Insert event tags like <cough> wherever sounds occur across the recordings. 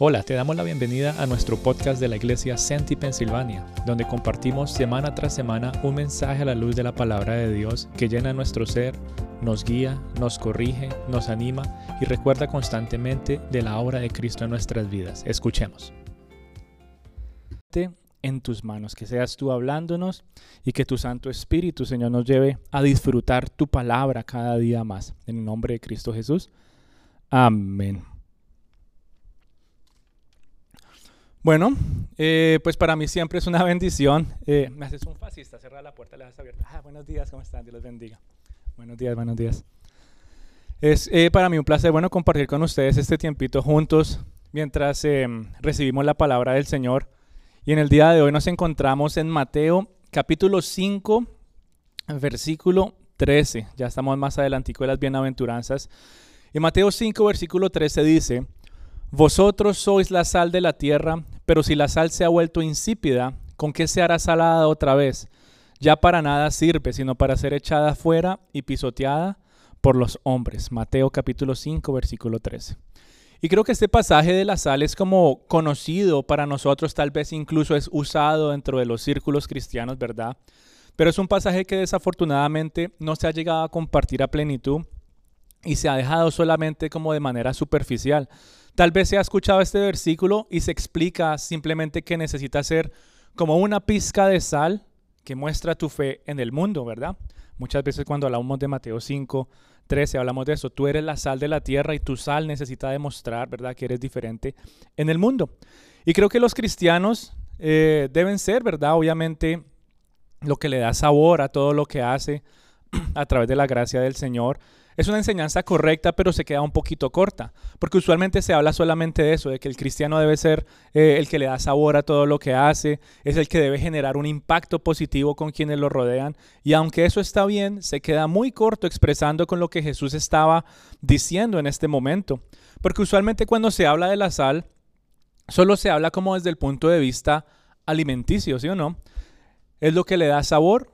Hola, te damos la bienvenida a nuestro podcast de la iglesia Senti Pensilvania, donde compartimos semana tras semana un mensaje a la luz de la palabra de Dios que llena nuestro ser, nos guía, nos corrige, nos anima y recuerda constantemente de la obra de Cristo en nuestras vidas. Escuchemos. En tus manos, que seas tú hablándonos y que tu Santo Espíritu, Señor, nos lleve a disfrutar tu palabra cada día más. En el nombre de Cristo Jesús. Amén. Bueno, eh, pues para mí siempre es una <laughs> bendición. Eh, me haces un fascista, cerrar la puerta, la dejas abierta. Ah, buenos días, ¿cómo están? Dios los bendiga. Buenos días, buenos días. Es eh, para mí un placer, bueno, compartir con ustedes este tiempito juntos mientras recibimos la palabra del Señor. Y en el día de hoy nos encontramos en Mateo capítulo 5, versículo 13. Ya estamos más adelantico de las bienaventuranzas. En Mateo 5, versículo 13 dice, Vosotros sois la sal de la tierra, pero si la sal se ha vuelto insípida, ¿con qué se hará salada otra vez? Ya para nada sirve, sino para ser echada fuera y pisoteada por los hombres. Mateo capítulo 5, versículo 13. Y creo que este pasaje de la sal es como conocido para nosotros, tal vez incluso es usado dentro de los círculos cristianos, ¿verdad? Pero es un pasaje que desafortunadamente no se ha llegado a compartir a plenitud y se ha dejado solamente como de manera superficial. Tal vez se ha escuchado este versículo y se explica simplemente que necesita ser como una pizca de sal que muestra tu fe en el mundo, ¿verdad? Muchas veces cuando hablamos de Mateo 5, 13, hablamos de eso. Tú eres la sal de la tierra y tu sal necesita demostrar, ¿verdad?, que eres diferente en el mundo. Y creo que los cristianos eh, deben ser, ¿verdad? Obviamente, lo que le da sabor a todo lo que hace <clears throat> a través de la gracia del Señor. Es una enseñanza correcta, pero se queda un poquito corta, porque usualmente se habla solamente de eso, de que el cristiano debe ser eh, el que le da sabor a todo lo que hace, es el que debe generar un impacto positivo con quienes lo rodean, y aunque eso está bien, se queda muy corto expresando con lo que Jesús estaba diciendo en este momento, porque usualmente cuando se habla de la sal, solo se habla como desde el punto de vista alimenticio, ¿sí o no? Es lo que le da sabor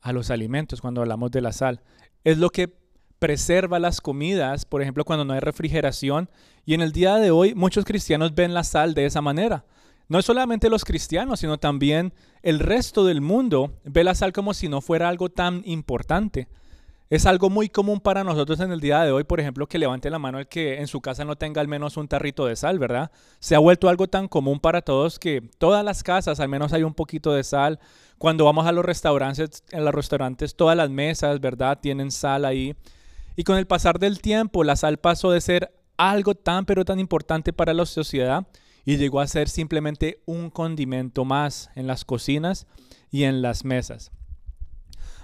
a los alimentos cuando hablamos de la sal. Es lo que preserva las comidas, por ejemplo, cuando no hay refrigeración. Y en el día de hoy muchos cristianos ven la sal de esa manera. No solamente los cristianos, sino también el resto del mundo ve la sal como si no fuera algo tan importante. Es algo muy común para nosotros en el día de hoy, por ejemplo, que levante la mano el que en su casa no tenga al menos un tarrito de sal, ¿verdad? Se ha vuelto algo tan común para todos que todas las casas al menos hay un poquito de sal. Cuando vamos a los restaurantes, en los restaurantes todas las mesas, ¿verdad? Tienen sal ahí. Y con el pasar del tiempo, la sal pasó de ser algo tan pero tan importante para la sociedad y llegó a ser simplemente un condimento más en las cocinas y en las mesas.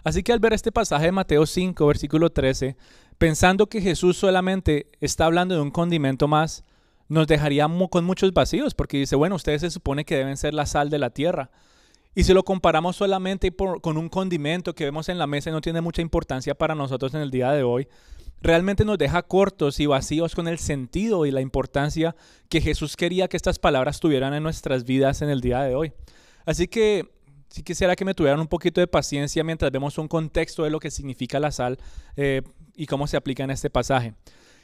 Así que al ver este pasaje de Mateo 5, versículo 13, pensando que Jesús solamente está hablando de un condimento más, nos dejaría con muchos vacíos, porque dice, bueno, ustedes se supone que deben ser la sal de la tierra. Y si lo comparamos solamente con un condimento que vemos en la mesa y no tiene mucha importancia para nosotros en el día de hoy, realmente nos deja cortos y vacíos con el sentido y la importancia que Jesús quería que estas palabras tuvieran en nuestras vidas en el día de hoy. Así que sí quisiera que me tuvieran un poquito de paciencia mientras vemos un contexto de lo que significa la sal eh, y cómo se aplica en este pasaje.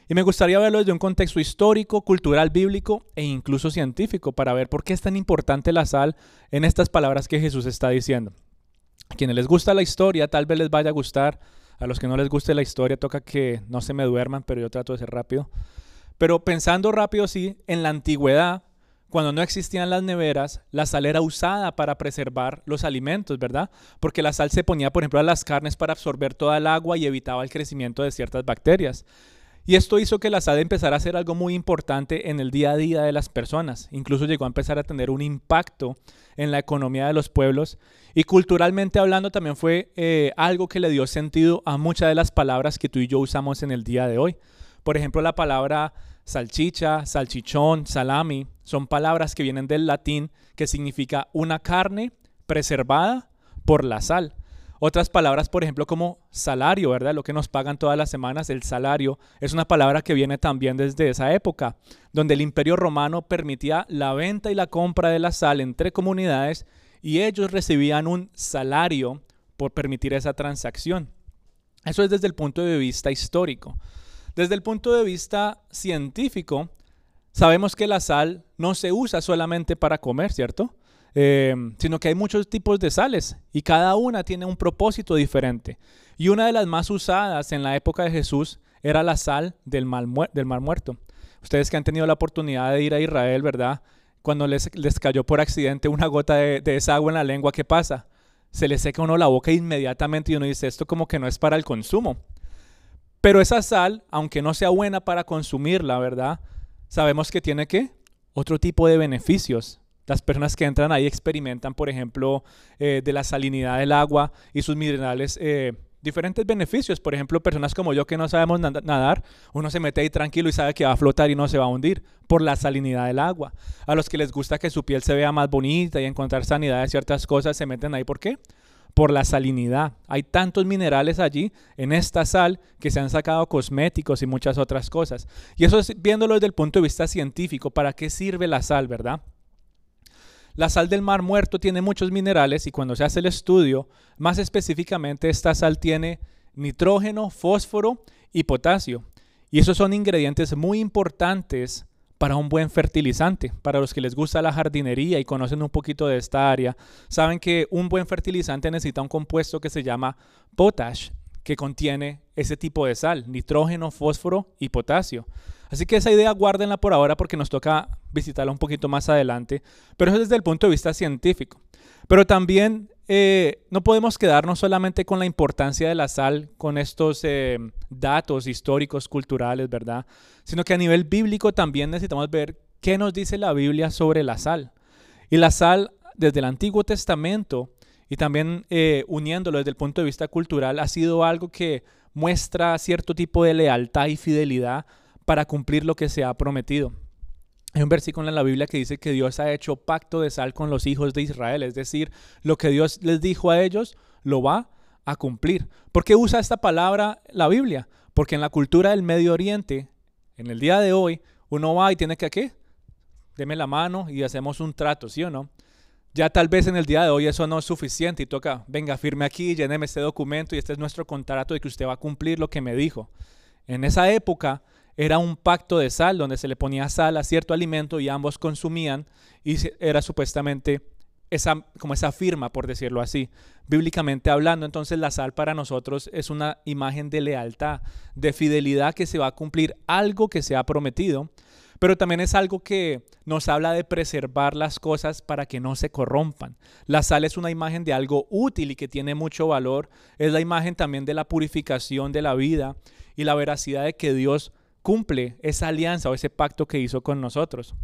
Y me gustaría verlo desde un contexto histórico, cultural, bíblico e incluso científico para ver por qué es tan importante la sal en estas palabras que Jesús está diciendo. A quienes les gusta la historia, tal vez les vaya a gustar. A los que no les guste la historia, toca que no se me duerman, pero yo trato de ser rápido. Pero pensando rápido, sí, en la antigüedad, cuando no existían las neveras, la sal era usada para preservar los alimentos, ¿verdad? Porque la sal se ponía, por ejemplo, a las carnes para absorber toda el agua y evitaba el crecimiento de ciertas bacterias. Y esto hizo que la sal empezara a ser algo muy importante en el día a día de las personas. Incluso llegó a empezar a tener un impacto en la economía de los pueblos. Y culturalmente hablando también fue eh, algo que le dio sentido a muchas de las palabras que tú y yo usamos en el día de hoy. Por ejemplo, la palabra salchicha, salchichón, salami, son palabras que vienen del latín que significa una carne preservada por la sal. Otras palabras, por ejemplo, como salario, ¿verdad? Lo que nos pagan todas las semanas, el salario, es una palabra que viene también desde esa época, donde el imperio romano permitía la venta y la compra de la sal entre comunidades y ellos recibían un salario por permitir esa transacción. Eso es desde el punto de vista histórico. Desde el punto de vista científico, sabemos que la sal no se usa solamente para comer, ¿cierto? Eh, sino que hay muchos tipos de sales y cada una tiene un propósito diferente. Y una de las más usadas en la época de Jesús era la sal del mar, del mar muerto. Ustedes que han tenido la oportunidad de ir a Israel, ¿verdad? Cuando les, les cayó por accidente una gota de, de esa agua en la lengua, ¿qué pasa? Se le seca uno la boca inmediatamente y uno dice, esto como que no es para el consumo. Pero esa sal, aunque no sea buena para consumirla, ¿verdad? Sabemos que tiene que otro tipo de beneficios. Las personas que entran ahí experimentan, por ejemplo, eh, de la salinidad del agua y sus minerales, eh, diferentes beneficios. Por ejemplo, personas como yo que no sabemos nadar, uno se mete ahí tranquilo y sabe que va a flotar y no se va a hundir por la salinidad del agua. A los que les gusta que su piel se vea más bonita y encontrar sanidad de ciertas cosas, se meten ahí. ¿Por qué? por la salinidad. Hay tantos minerales allí en esta sal que se han sacado cosméticos y muchas otras cosas. Y eso es viéndolo desde el punto de vista científico, ¿para qué sirve la sal, verdad? La sal del mar muerto tiene muchos minerales y cuando se hace el estudio, más específicamente esta sal tiene nitrógeno, fósforo y potasio. Y esos son ingredientes muy importantes para un buen fertilizante. Para los que les gusta la jardinería y conocen un poquito de esta área, saben que un buen fertilizante necesita un compuesto que se llama potash, que contiene ese tipo de sal, nitrógeno, fósforo y potasio. Así que esa idea guárdenla por ahora porque nos toca visitarla un poquito más adelante, pero eso desde el punto de vista científico. Pero también eh, no podemos quedarnos solamente con la importancia de la sal, con estos eh, datos históricos, culturales, ¿verdad? Sino que a nivel bíblico también necesitamos ver qué nos dice la Biblia sobre la sal. Y la sal, desde el Antiguo Testamento y también eh, uniéndolo desde el punto de vista cultural, ha sido algo que muestra cierto tipo de lealtad y fidelidad para cumplir lo que se ha prometido. Hay un versículo en la Biblia que dice que Dios ha hecho pacto de sal con los hijos de Israel, es decir, lo que Dios les dijo a ellos lo va a cumplir. ¿Por qué usa esta palabra la Biblia? Porque en la cultura del Medio Oriente, en el día de hoy, uno va y tiene que, ¿qué? Deme la mano y hacemos un trato, ¿sí o no? Ya tal vez en el día de hoy eso no es suficiente y toca, venga, firme aquí, lléneme este documento y este es nuestro contrato de que usted va a cumplir lo que me dijo. En esa época, era un pacto de sal donde se le ponía sal a cierto alimento y ambos consumían y era supuestamente esa, como esa firma, por decirlo así. Bíblicamente hablando, entonces la sal para nosotros es una imagen de lealtad, de fidelidad que se va a cumplir algo que se ha prometido, pero también es algo que nos habla de preservar las cosas para que no se corrompan. La sal es una imagen de algo útil y que tiene mucho valor, es la imagen también de la purificación de la vida y la veracidad de que Dios cumple esa alianza o ese pacto que hizo con nosotros.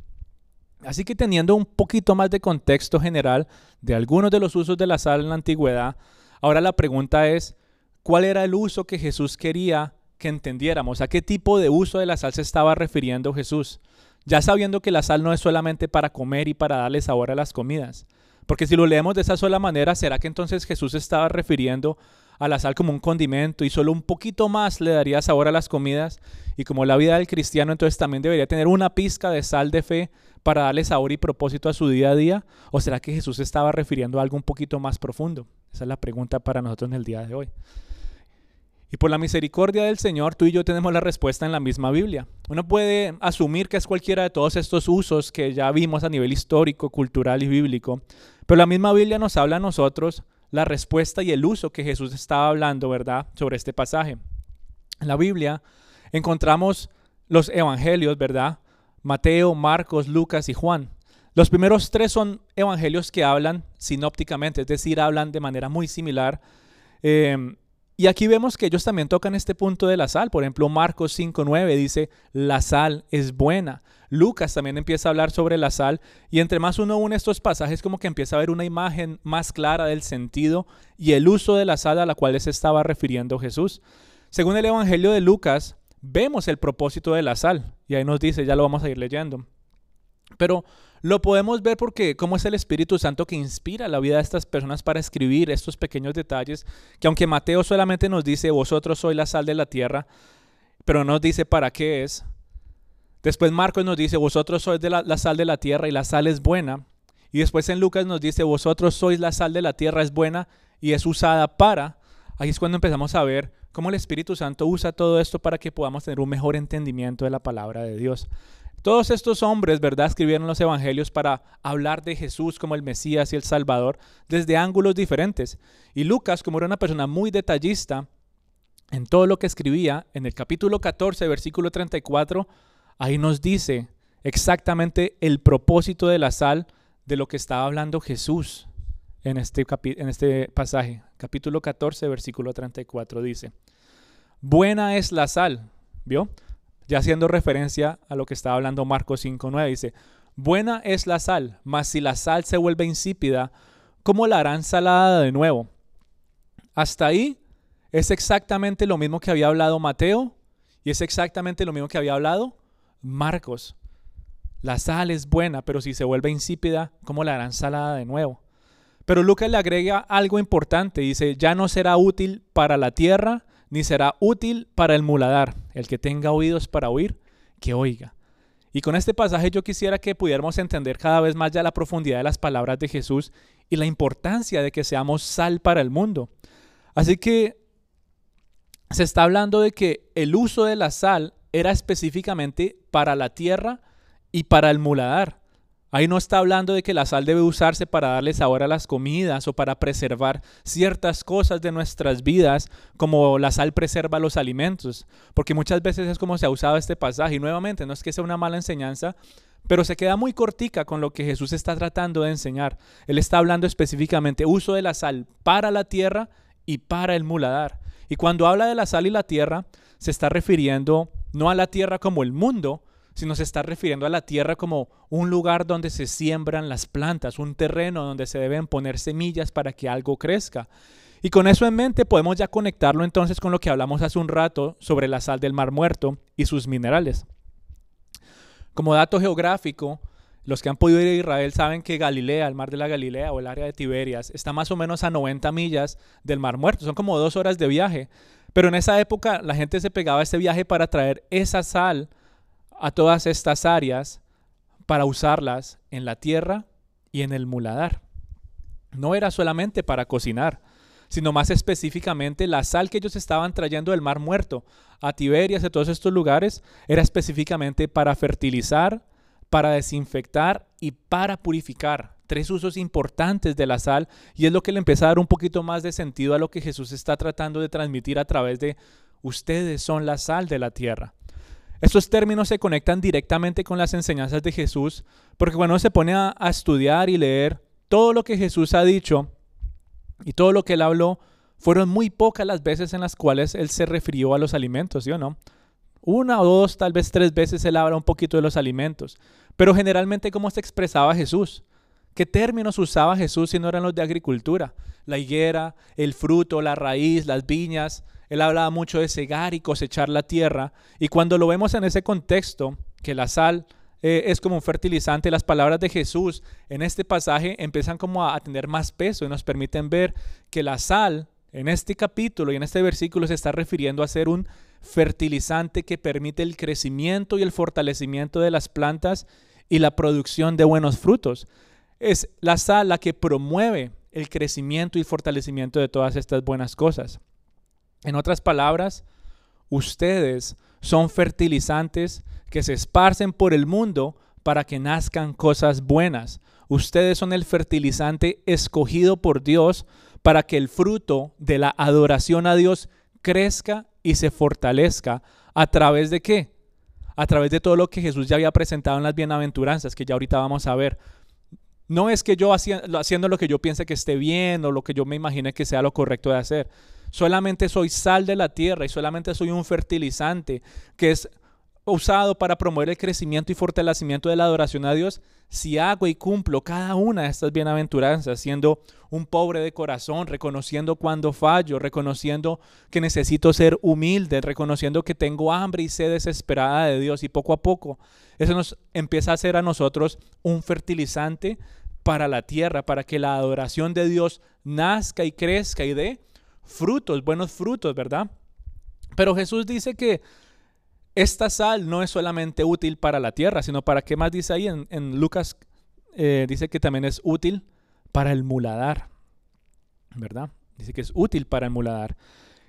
Así que teniendo un poquito más de contexto general de algunos de los usos de la sal en la antigüedad, ahora la pregunta es, ¿cuál era el uso que Jesús quería que entendiéramos? ¿A qué tipo de uso de la sal se estaba refiriendo Jesús? Ya sabiendo que la sal no es solamente para comer y para darle sabor a las comidas. Porque si lo leemos de esa sola manera, ¿será que entonces Jesús estaba refiriendo a la sal como un condimento y solo un poquito más le daría sabor a las comidas. Y como la vida del cristiano, entonces también debería tener una pizca de sal de fe para darle sabor y propósito a su día a día. ¿O será que Jesús estaba refiriendo a algo un poquito más profundo? Esa es la pregunta para nosotros en el día de hoy. Y por la misericordia del Señor, tú y yo tenemos la respuesta en la misma Biblia. Uno puede asumir que es cualquiera de todos estos usos que ya vimos a nivel histórico, cultural y bíblico, pero la misma Biblia nos habla a nosotros la respuesta y el uso que Jesús estaba hablando, ¿verdad?, sobre este pasaje. En la Biblia encontramos los evangelios, ¿verdad? Mateo, Marcos, Lucas y Juan. Los primeros tres son evangelios que hablan sinópticamente, es decir, hablan de manera muy similar. Eh, y aquí vemos que ellos también tocan este punto de la sal. Por ejemplo, Marcos 5.9 dice, la sal es buena. Lucas también empieza a hablar sobre la sal y entre más uno une estos pasajes como que empieza a ver una imagen más clara del sentido y el uso de la sal a la cual se estaba refiriendo Jesús. Según el Evangelio de Lucas, vemos el propósito de la sal y ahí nos dice, ya lo vamos a ir leyendo. Pero lo podemos ver porque cómo es el Espíritu Santo que inspira la vida de estas personas para escribir estos pequeños detalles, que aunque Mateo solamente nos dice, vosotros sois la sal de la tierra, pero no nos dice para qué es. Después Marcos nos dice, vosotros sois de la, sal de la tierra y la sal es buena. Y después en Lucas nos dice, vosotros sois la sal de la tierra, es buena y es usada para. Ahí es cuando empezamos a ver cómo el Espíritu Santo usa todo esto para que podamos tener un mejor entendimiento de la palabra de Dios. Todos estos hombres, ¿verdad?, escribieron los evangelios para hablar de Jesús como el Mesías y el Salvador desde ángulos diferentes. Y Lucas, como era una persona muy detallista en todo lo que escribía, en el capítulo 14, versículo 34, ahí nos dice exactamente el propósito de la sal de lo que estaba hablando Jesús en este, este pasaje. Capítulo 14, versículo 34 dice, buena es la sal, ¿vio? ya haciendo referencia a lo que estaba hablando Marcos 5.9, dice, buena es la sal, mas si la sal se vuelve insípida, ¿cómo la harán salada de nuevo? Hasta ahí es exactamente lo mismo que había hablado Mateo y es exactamente lo mismo que había hablado Marcos. La sal es buena, pero si se vuelve insípida, ¿cómo la harán salada de nuevo? Pero Lucas le agrega algo importante, dice, ya no será útil para la tierra, ni será útil para el muladar. El que tenga oídos para oír, que oiga. Y con este pasaje yo quisiera que pudiéramos entender cada vez más ya la profundidad de las palabras de Jesús y la importancia de que seamos sal para el mundo. Así que se está hablando de que el uso de la sal era específicamente para la tierra y para el muladar. Ahí no está hablando de que la sal debe usarse para darle sabor a las comidas o para preservar ciertas cosas de nuestras vidas, como la sal preserva los alimentos, porque muchas veces es como se ha usado este pasaje. Y nuevamente, no es que sea una mala enseñanza, pero se queda muy cortica con lo que Jesús está tratando de enseñar. Él está hablando específicamente uso de la sal para la tierra y para el muladar. Y cuando habla de la sal y la tierra, se está refiriendo no a la tierra como el mundo, sino se está refiriendo a la tierra como un lugar donde se siembran las plantas, un terreno donde se deben poner semillas para que algo crezca. Y con eso en mente podemos ya conectarlo entonces con lo que hablamos hace un rato sobre la sal del Mar Muerto y sus minerales. Como dato geográfico, los que han podido ir a Israel saben que Galilea, el mar de la Galilea o el área de Tiberias, está más o menos a 90 millas del Mar Muerto. Son como dos horas de viaje. Pero en esa época la gente se pegaba a ese viaje para traer esa sal a todas estas áreas para usarlas en la tierra y en el muladar. No era solamente para cocinar, sino más específicamente la sal que ellos estaban trayendo del Mar Muerto a Tiberias y a todos estos lugares era específicamente para fertilizar, para desinfectar y para purificar. Tres usos importantes de la sal y es lo que le empieza a dar un poquito más de sentido a lo que Jesús está tratando de transmitir a través de ustedes son la sal de la tierra. Estos términos se conectan directamente con las enseñanzas de Jesús, porque cuando se pone a, estudiar y leer todo lo que Jesús ha dicho y todo lo que él habló, fueron muy pocas las veces en las cuales él se refirió a los alimentos, ¿sí o no? Una o dos, tal vez tres veces él habla un poquito de los alimentos, pero generalmente cómo se expresaba Jesús. ¿Qué términos usaba Jesús si no eran los de agricultura? La higuera, el fruto, la raíz, las viñas, él hablaba mucho de cegar y cosechar la tierra. Y cuando lo vemos en ese contexto, que la sal eh, es como un fertilizante, las palabras de Jesús en este pasaje empiezan como a, a tener más peso y nos permiten ver que la sal en este capítulo y en este versículo se está refiriendo a ser un fertilizante que permite el crecimiento y el fortalecimiento de las plantas y la producción de buenos frutos. Es la sal la que promueve el crecimiento y fortalecimiento de todas estas buenas cosas. En otras palabras, ustedes son fertilizantes que se esparcen por el mundo para que nazcan cosas buenas. Ustedes son el fertilizante escogido por Dios para que el fruto de la adoración a Dios crezca y se fortalezca. ¿A través de qué? A través de todo lo que Jesús ya había presentado en las bienaventuranzas, que ya ahorita vamos a ver. No es que yo haciendo lo que yo piense que esté bien o lo que yo me imagine que sea lo correcto de hacer, Solamente soy sal de la tierra y solamente soy un fertilizante que es usado para promover el crecimiento y fortalecimiento de la adoración a Dios si hago y cumplo cada una de estas bienaventuranzas, siendo un pobre de corazón, reconociendo cuando fallo, reconociendo que necesito ser humilde, reconociendo que tengo hambre y sed desesperada de Dios y poco a poco eso nos empieza a hacer a nosotros un fertilizante para la tierra, para que la adoración de Dios nazca y crezca y dé frutos, buenos frutos, ¿verdad? Pero Jesús dice que esta sal no es solamente útil para la tierra, sino para qué más dice ahí en, Lucas, eh, dice que también es útil para el muladar, ¿verdad? Dice que es útil para el muladar.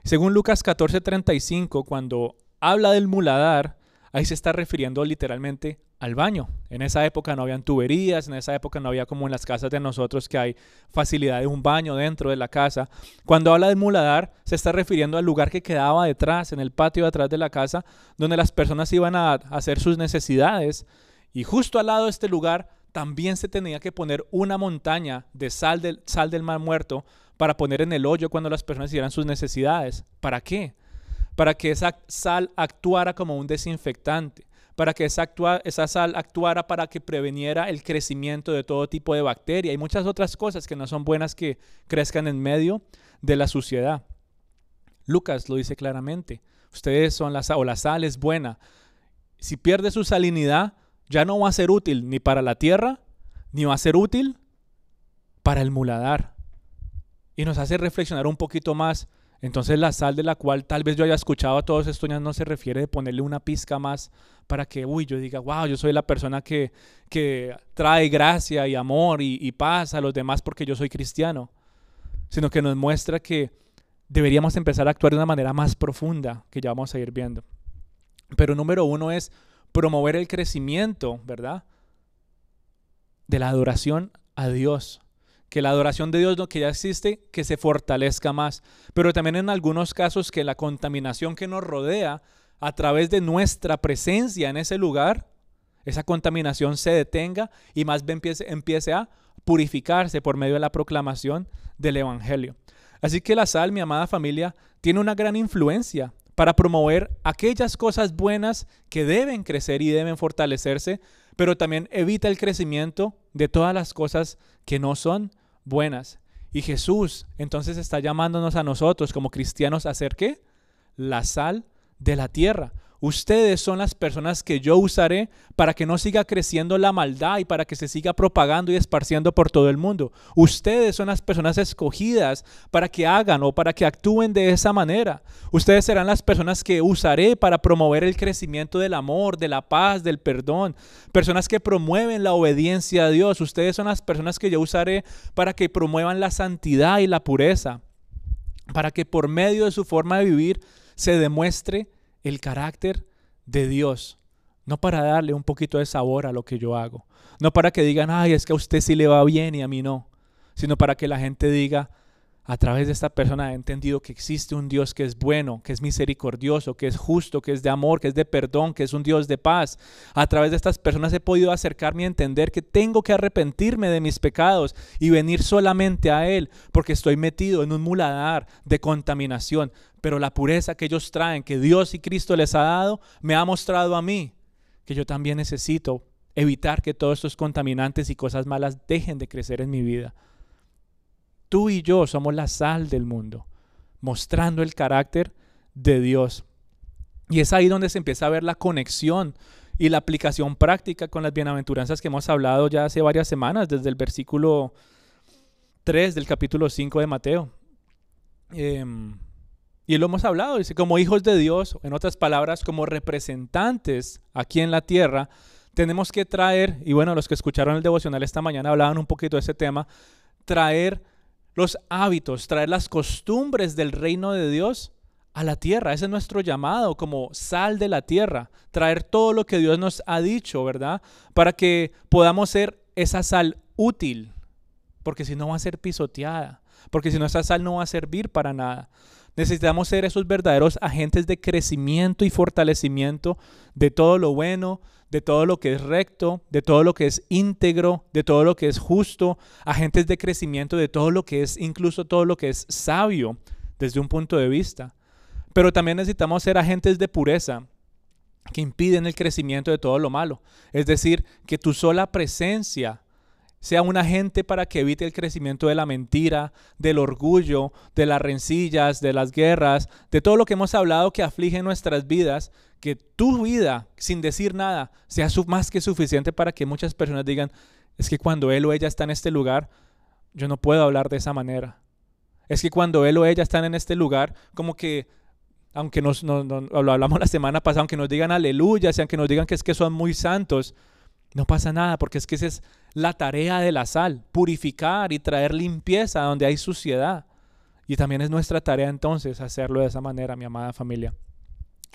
Según Lucas 14:35, cuando habla del muladar, ahí se está refiriendo literalmente al baño. En esa época no habían tuberías, en esa época no había como en las casas de nosotros que hay facilidad de un baño dentro de la casa. Cuando habla de muladar, se está refiriendo al lugar que quedaba detrás, en el patio atrás de la casa, donde las personas iban a hacer sus necesidades. Y justo al lado de este lugar también se tenía que poner una montaña de sal del, sal del mar muerto para poner en el hoyo cuando las personas hicieran sus necesidades. ¿Para qué? Para que esa sal actuara como un desinfectante, para que esa, sal actuara para que preveniera el crecimiento de todo tipo de bacteria y muchas otras cosas que no son buenas que crezcan en medio de la suciedad. Lucas lo dice claramente, ustedes son la sal, o la sal es buena. Si pierde su salinidad, ya no va a ser útil ni para la tierra, ni va a ser útil para el muladar. Y nos hace reflexionar un poquito más entonces la sal de la cual tal vez yo haya escuchado a todos estos no se refiere de ponerle una pizca más para que, uy, yo diga, wow, yo soy la persona que, que trae gracia y amor y, y paz a los demás porque yo soy cristiano, sino que nos muestra que deberíamos empezar a actuar de una manera más profunda, que ya vamos a ir viendo. Pero número uno es promover el crecimiento, ¿verdad? De la adoración a Dios que la adoración de Dios, que ya existe, que se fortalezca más. Pero también en algunos casos que la contaminación que nos rodea a través de nuestra presencia en ese lugar, esa contaminación se detenga y más bien empiece a purificarse por medio de la proclamación del Evangelio. Así que la sal, mi amada familia, tiene una gran influencia para promover aquellas cosas buenas que deben crecer y deben fortalecerse, pero también evita el crecimiento de todas las cosas que no son buenas. Y Jesús entonces está llamándonos a nosotros como cristianos a hacer qué? La sal de la tierra. Ustedes son las personas que yo usaré para que no siga creciendo la maldad y para que se siga propagando y esparciendo por todo el mundo. Ustedes son las personas escogidas para que hagan o para que actúen de esa manera. Ustedes serán las personas que usaré para promover el crecimiento del amor, de la paz, del perdón. Personas que promueven la obediencia a Dios. Ustedes son las personas que yo usaré para que promuevan la santidad y la pureza. Para que por medio de su forma de vivir se demuestre el carácter de Dios, no para darle un poquito de sabor a lo que yo hago, no para que digan, ay, es que a usted sí le va bien y a mí no, sino para que la gente diga, a través de esta persona he entendido que existe un Dios que es bueno, que es misericordioso, que es justo, que es de amor, que es de perdón, que es un Dios de paz. A través de estas personas he podido acercarme a entender que tengo que arrepentirme de mis pecados y venir solamente a Él, porque estoy metido en un muladar de contaminación. Pero la pureza que ellos traen, que Dios y Cristo les ha dado, me ha mostrado a mí que yo también necesito evitar que todos estos contaminantes y cosas malas dejen de crecer en mi vida. Tú y yo somos la sal del mundo, mostrando el carácter de Dios. Y es ahí donde se empieza a ver la conexión y la aplicación práctica con las bienaventuranzas que hemos hablado ya hace varias semanas, desde el versículo 3 del capítulo 5 de Mateo. Em, y lo hemos hablado, dice, como hijos de Dios, en otras palabras, como representantes aquí en la tierra, tenemos que traer, y bueno, los que escucharon el devocional esta mañana hablaban un poquito de ese tema, traer los hábitos, traer las costumbres del reino de Dios a la tierra. Ese es nuestro llamado como sal de la tierra, traer todo lo que Dios nos ha dicho, ¿verdad? Para que podamos ser esa sal útil, porque si no va a ser pisoteada, porque si no esa sal no va a servir para nada. Necesitamos ser esos verdaderos agentes de crecimiento y fortalecimiento de todo lo bueno, de todo lo que es recto, de todo lo que es íntegro, de todo lo que es justo, agentes de crecimiento de todo lo que es, incluso todo lo que es sabio desde un punto de vista. Pero también necesitamos ser agentes de pureza que impiden el crecimiento de todo lo malo. Es decir, que tu sola presencia sea un agente para que evite el crecimiento de la mentira, del orgullo, de las rencillas, de las guerras, de todo lo que hemos hablado que aflige nuestras vidas, que tu vida, sin decir nada, sea más que suficiente para que muchas personas digan, es que cuando él o ella está en este lugar, yo no puedo hablar de esa manera. Es que cuando él o ella están en este lugar, como que, aunque nos, lo hablamos la semana pasada, aunque nos digan aleluya, aunque nos digan que es que son muy santos, no pasa nada, porque es que esa es la tarea de la sal, purificar y traer limpieza donde hay suciedad. Y también es nuestra tarea entonces hacerlo de esa manera, mi amada familia.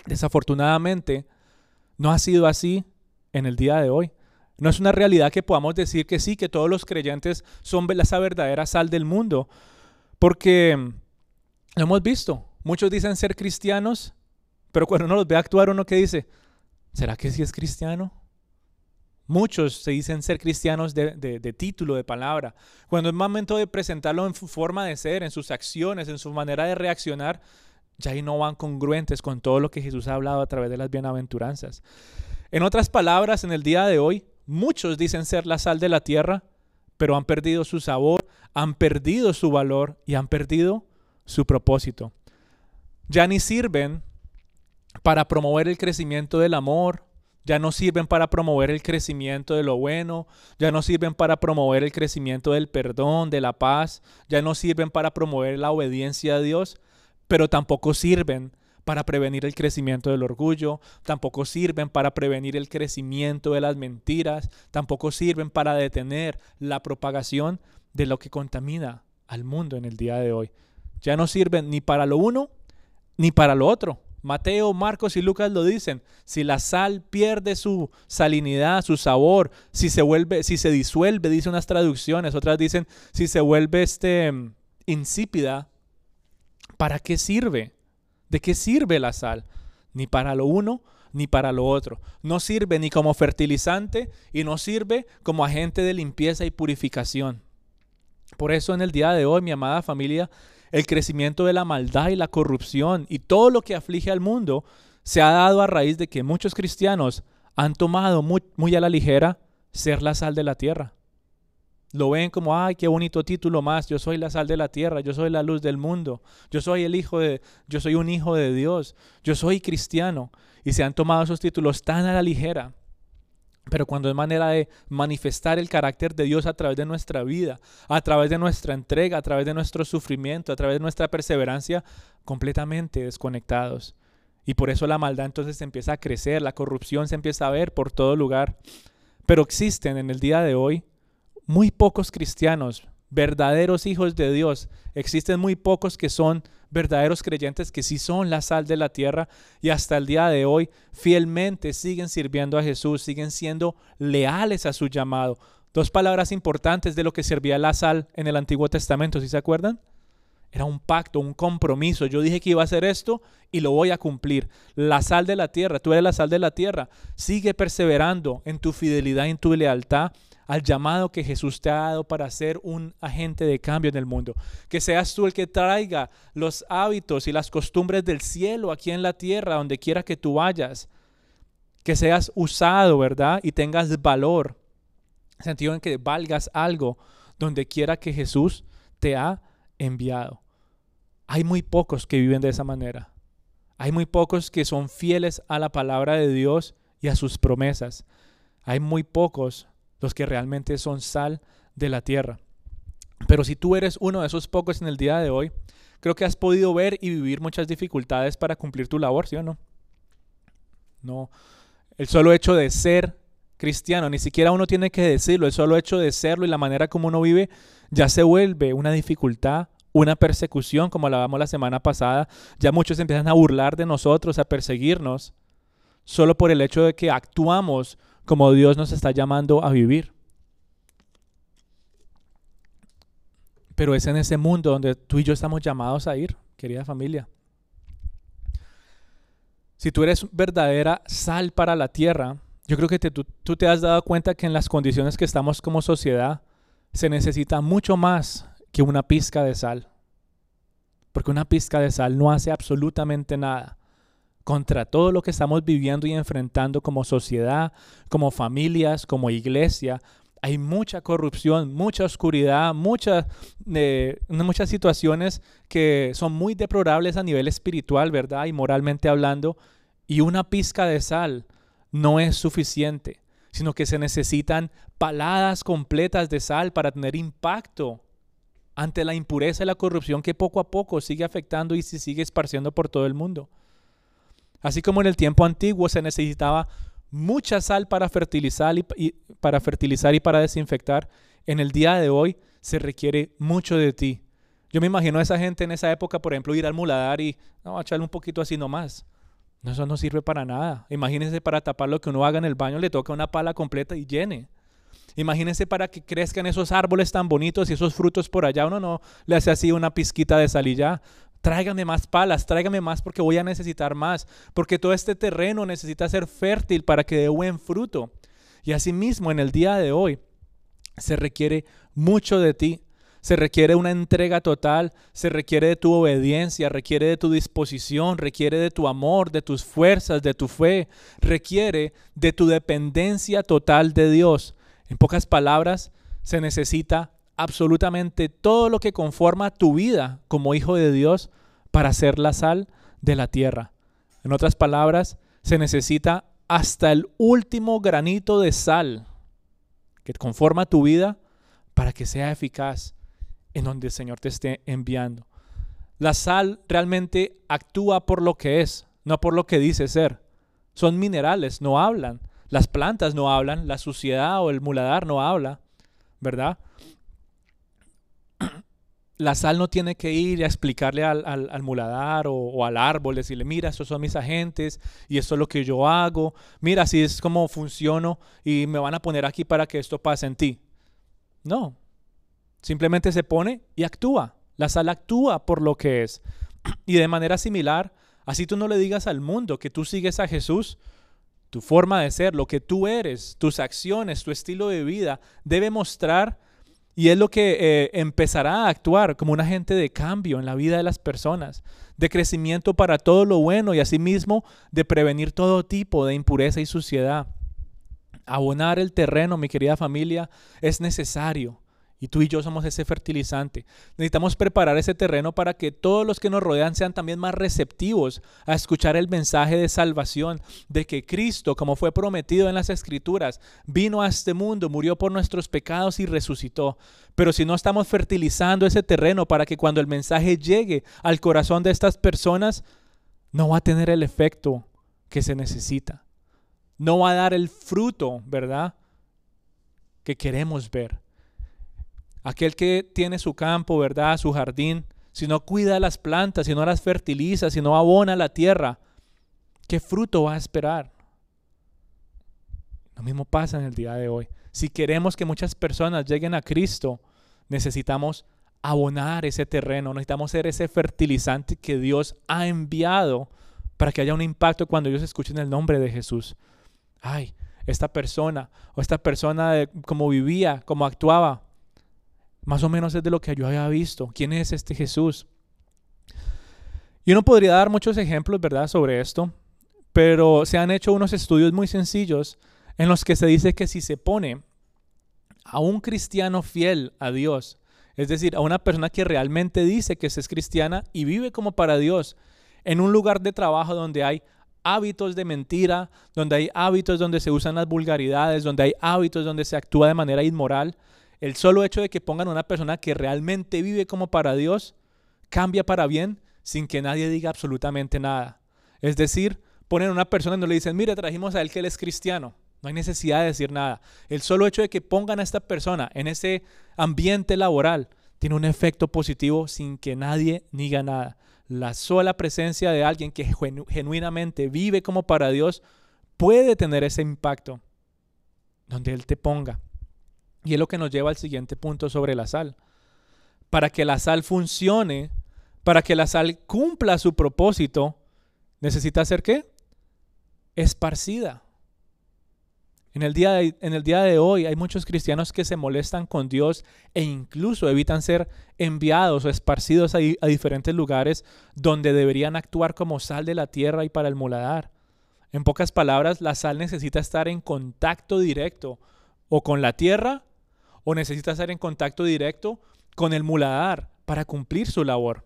Desafortunadamente, No ha sido así en el día de hoy. No es una realidad que podamos decir que sí, que todos los creyentes son esa verdadera sal del mundo, porque lo hemos visto. Muchos dicen ser cristianos, pero cuando uno los ve actuar, uno que dice, ¿será que sí es cristiano? Muchos se dicen ser cristianos de, título, de palabra. Cuando es momento de presentarlo en forma de ser, en sus acciones, en su manera de reaccionar, ya ahí no van congruentes con todo lo que Jesús ha hablado a través de las bienaventuranzas. En otras palabras, en el día de hoy, muchos dicen ser la sal de la tierra, pero han perdido su sabor, han perdido su valor y han perdido su propósito. Ya ni sirven para promover el crecimiento del amor, ya no sirven para promover el crecimiento de lo bueno, ya no sirven para promover el crecimiento del perdón, de la paz, ya no sirven para promover la obediencia a Dios, pero tampoco sirven para prevenir el crecimiento del orgullo, tampoco sirven para prevenir el crecimiento de las mentiras, tampoco sirven para detener la propagación de lo que contamina al mundo en el día de hoy. Ya no sirven ni para lo uno ni para lo otro. Mateo, Marcos y Lucas lo dicen. Si la sal pierde su salinidad, su sabor, si se vuelve, si se disuelve, dicen unas traducciones, otras dicen si se vuelve este insípida, ¿para qué sirve? ¿De qué sirve la sal? Ni para lo uno ni para lo otro. No sirve ni como fertilizante y no sirve como agente de limpieza y purificación. Por eso en el día de hoy, mi amada familia, el crecimiento de la maldad y la corrupción y todo lo que aflige al mundo se ha dado a raíz de que muchos cristianos han tomado muy, a la ligera ser la sal de la tierra. Lo ven como, ay, qué bonito título más, yo soy la sal de la tierra, yo soy la luz del mundo, yo soy el hijo de, yo soy un hijo de Dios, yo soy cristiano. Y se han tomado esos títulos tan a la ligera pero cuando es manera de manifestar el carácter de Dios a través de nuestra vida, a través de nuestra entrega, a través de nuestro sufrimiento, a través de nuestra perseverancia, completamente desconectados. Y por eso la maldad entonces empieza a crecer, la corrupción se empieza a ver por todo lugar. Pero existen en el día de hoy muy pocos cristianos, verdaderos hijos de Dios. Existen muy pocos que son verdaderos creyentes que sí son la sal de la tierra y hasta el día de hoy fielmente siguen sirviendo a Jesús, siguen siendo leales a su llamado. Dos palabras importantes de lo que servía la sal en el Antiguo Testamento, ¿sí se acuerdan? Era un pacto, un compromiso. Yo dije que iba a hacer esto y lo voy a cumplir. La sal de la tierra, tú eres la sal de la tierra. Sigue perseverando en tu fidelidad en tu lealtad al llamado que Jesús te ha dado para ser un agente de cambio en el mundo. Que seas tú el que traiga los hábitos y las costumbres del cielo aquí en la tierra, donde quiera que tú vayas. Que seas usado, ¿verdad? Y tengas valor. En sentido en que valgas algo donde quiera que Jesús te ha enviado. Hay muy pocos que viven de esa manera. Hay muy pocos que son fieles a la palabra de Dios y a sus promesas. Hay muy pocos los que realmente son sal de la tierra. Pero si tú eres uno de esos pocos en el día de hoy, creo que has podido ver y vivir muchas dificultades para cumplir tu labor, ¿sí o no? No. El solo hecho de ser cristiano, ni siquiera uno tiene que decirlo, el solo hecho de serlo y la manera como uno vive ya se vuelve una dificultad, una persecución, como hablábamos la semana pasada. Ya muchos empiezan a burlar de nosotros, a perseguirnos, solo por el hecho de que actuamos como Dios nos está llamando a vivir. Pero es en ese mundo donde tú y yo estamos llamados a ir, querida familia. Si tú eres verdadera sal para la tierra, yo creo que tú, tú te has dado cuenta que en las condiciones que estamos como sociedad se necesita mucho más que una pizca de sal. Porque una pizca de sal no hace absolutamente nada contra todo lo que estamos viviendo y enfrentando como sociedad, como familias, como iglesia. Hay mucha corrupción, mucha oscuridad, muchas, eh, muchas situaciones que son muy deplorables a nivel espiritual, ¿verdad? Y moralmente hablando. Y una pizca de sal no es suficiente, sino que se necesitan paladas completas de sal para tener impacto ante la impureza y la corrupción que poco a poco sigue afectando y se sigue esparciendo por todo el mundo. Así como en el tiempo antiguo se necesitaba mucha sal para fertilizar y, para fertilizar y para desinfectar, en el día de hoy se requiere mucho de ti. Yo me imagino a esa gente en esa época, por ejemplo, ir al muladar y no, echarle un poquito así nomás. eso no sirve para nada. Imagínense para tapar lo que uno haga en el baño, le toca una pala completa y llene. Imagínense para que crezcan esos árboles tan bonitos y esos frutos por allá. Uno no le hace así una pizquita de sal y ya. Tráigame más palas, tráigame más porque voy a necesitar más. Porque todo este terreno necesita ser fértil para que dé buen fruto. Y asimismo, en el día de hoy, se requiere mucho de ti. Se requiere una entrega total, se requiere de tu obediencia, requiere de tu disposición, requiere de tu amor, de tus fuerzas, de tu fe, requiere de tu dependencia total de Dios. En pocas palabras, se necesita absolutamente todo lo que conforma tu vida como hijo de Dios para ser la sal de la tierra. En otras palabras, se necesita hasta el último granito de sal que conforma tu vida para que sea eficaz en donde el Señor te esté enviando. La sal realmente actúa por lo que es, no por lo que dice ser. Son minerales, no hablan. Las plantas no hablan, la suciedad o el muladar no habla, ¿verdad? La sal no tiene que ir a explicarle al, muladar o, o, al árbol, decirle, mira, estos son mis agentes y esto es lo que yo hago, mira, así es como funciono y me van a poner aquí para que esto pase en ti. No, Simplemente se pone y actúa. La sal actúa por lo que es. Y de manera similar, así tú no le digas al mundo que tú sigues a Jesús, tu forma de ser, lo que tú eres, tus acciones, tu estilo de vida, debe mostrar y es lo que eh, empezará a actuar como un agente de cambio en la vida de las personas, de crecimiento para todo lo bueno y asimismo de prevenir todo tipo de impureza y suciedad. Abonar el terreno, mi querida familia, es necesario. Y tú y yo somos ese fertilizante. Necesitamos preparar ese terreno para que todos los que nos rodean sean también más receptivos a escuchar el mensaje de salvación, de que Cristo, como fue prometido en las Escrituras, vino a este mundo, murió por nuestros pecados y resucitó. Pero si no estamos fertilizando ese terreno para que cuando el mensaje llegue al corazón de estas personas, no va a tener el efecto que se necesita. No va a dar el fruto, ¿verdad? Que queremos ver. Aquel que tiene su campo, ¿verdad? Su jardín, si no cuida las plantas, si no las fertiliza, si no abona la tierra, ¿qué fruto va a esperar? Lo mismo pasa en el día de hoy. Si queremos que muchas personas lleguen a Cristo, necesitamos abonar ese terreno, necesitamos ser ese fertilizante que Dios ha enviado para que haya un impacto cuando ellos escuchen el nombre de Jesús. Ay, esta persona o esta persona de cómo vivía, cómo actuaba, más o menos es de lo que yo había visto. ¿Quién es este Jesús? Y uno podría dar muchos ejemplos, ¿verdad?, sobre esto, pero se han hecho unos estudios muy sencillos en los que se dice que si se pone a un cristiano fiel a Dios, es decir, a una persona que realmente dice que es cristiana y vive como para Dios, en un lugar de trabajo donde hay hábitos de mentira, donde hay hábitos donde se usan las vulgaridades, donde hay hábitos donde se actúa de manera inmoral, el solo hecho de que pongan a una persona que realmente vive como para Dios cambia para bien sin que nadie diga absolutamente nada. Es decir, ponen a una persona y no le dicen, mire, trajimos a él que él es cristiano. No hay necesidad de decir nada. El solo hecho de que pongan a esta persona en ese ambiente laboral tiene un efecto positivo sin que nadie diga nada. La sola presencia de alguien que genuinamente vive como para Dios puede tener ese impacto donde Él te ponga. Y es lo que nos lleva al siguiente punto sobre la sal. Para que la sal funcione, para que la sal cumpla su propósito, necesita ser qué? Esparcida. En el, día de, en el día de hoy hay muchos cristianos que se molestan con Dios e incluso evitan ser enviados o esparcidos a, a diferentes lugares donde deberían actuar como sal de la tierra y para el muladar. En pocas palabras, la sal necesita estar en contacto directo o con la tierra o necesita estar en contacto directo con el muladar para cumplir su labor.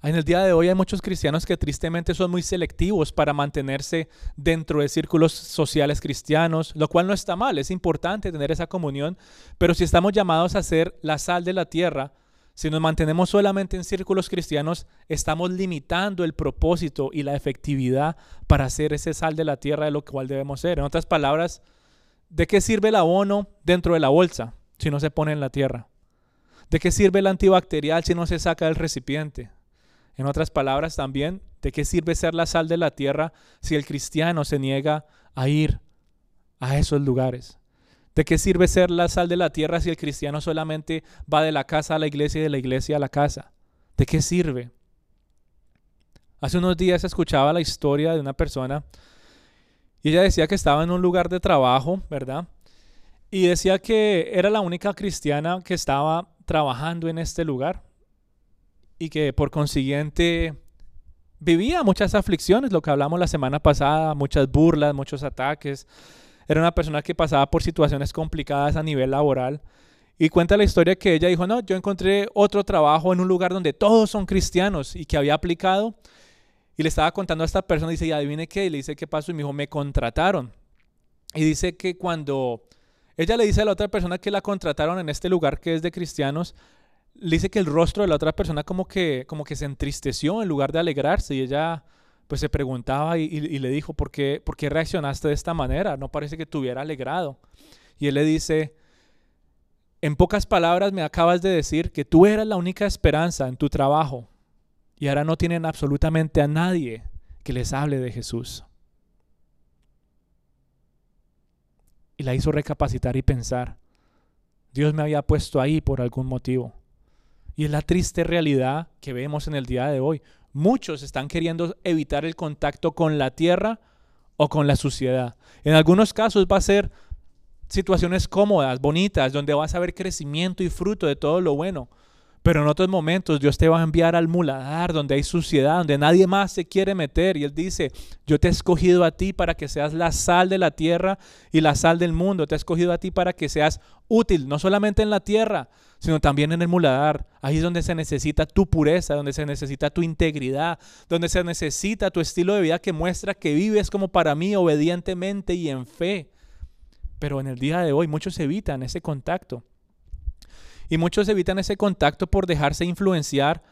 En el día de hoy hay muchos cristianos que tristemente son muy selectivos para mantenerse dentro de círculos sociales cristianos, lo cual no está mal, es importante tener esa comunión, pero si estamos llamados a ser la sal de la tierra, si nos mantenemos solamente en círculos cristianos, estamos limitando el propósito y la efectividad para ser ese sal de la tierra de lo cual debemos ser. En otras palabras, ¿De qué sirve el abono dentro de la bolsa si no se pone en la tierra? ¿De qué sirve el antibacterial si no se saca del recipiente? En otras palabras, también ¿De qué sirve ser la sal de la tierra si el cristiano se niega a ir a esos lugares? ¿De qué sirve ser la sal de la tierra si el cristiano solamente va de la casa a la iglesia y de la iglesia a la casa? ¿De qué sirve? Hace unos días escuchaba la historia de una persona y ella decía que estaba en un lugar de trabajo, ¿verdad? Y decía que era la única cristiana que estaba trabajando en este lugar y que por consiguiente vivía muchas aflicciones, lo que hablamos la semana pasada, muchas burlas, muchos ataques. Era una persona que pasaba por situaciones complicadas a nivel laboral. Y cuenta la historia que ella dijo, no, yo encontré otro trabajo en un lugar donde todos son cristianos y que había aplicado. Y le estaba contando a esta persona, dice, y adivine qué, y le dice, ¿qué pasó? Y me dijo, me contrataron. Y dice que cuando ella le dice a la otra persona que la contrataron en este lugar que es de cristianos, le dice que el rostro de la otra persona como que, como que se entristeció en lugar de alegrarse y ella pues se preguntaba y, le dijo, ¿por qué, ¿por qué reaccionaste de esta manera? No parece que te hubiera alegrado. Y él le dice, en pocas palabras me acabas de decir que tú eras la única esperanza en tu trabajo y ahora no tienen absolutamente a nadie que les hable de Jesús. Y la hizo recapacitar y pensar, Dios me había puesto ahí por algún motivo. Y es la triste realidad que vemos en el día de hoy. Muchos están queriendo evitar el contacto con la tierra o con la suciedad. En algunos casos va a ser situaciones cómodas, bonitas, donde vas a ver crecimiento y fruto de todo lo bueno. Pero en otros momentos Dios te va a enviar al muladar, donde hay suciedad, donde nadie más se quiere meter. Y Él dice, yo te he escogido a ti para que seas la sal de la tierra y la sal del mundo. Te he escogido a ti para que seas útil, no solamente en la tierra, sino también en el muladar. Ahí es donde se necesita tu pureza, donde se necesita tu integridad, donde se necesita tu estilo de vida que muestra que vives como para mí, obedientemente y en fe. Pero en el día de hoy muchos evitan ese contacto. Y muchos evitan ese contacto por dejarse influenciar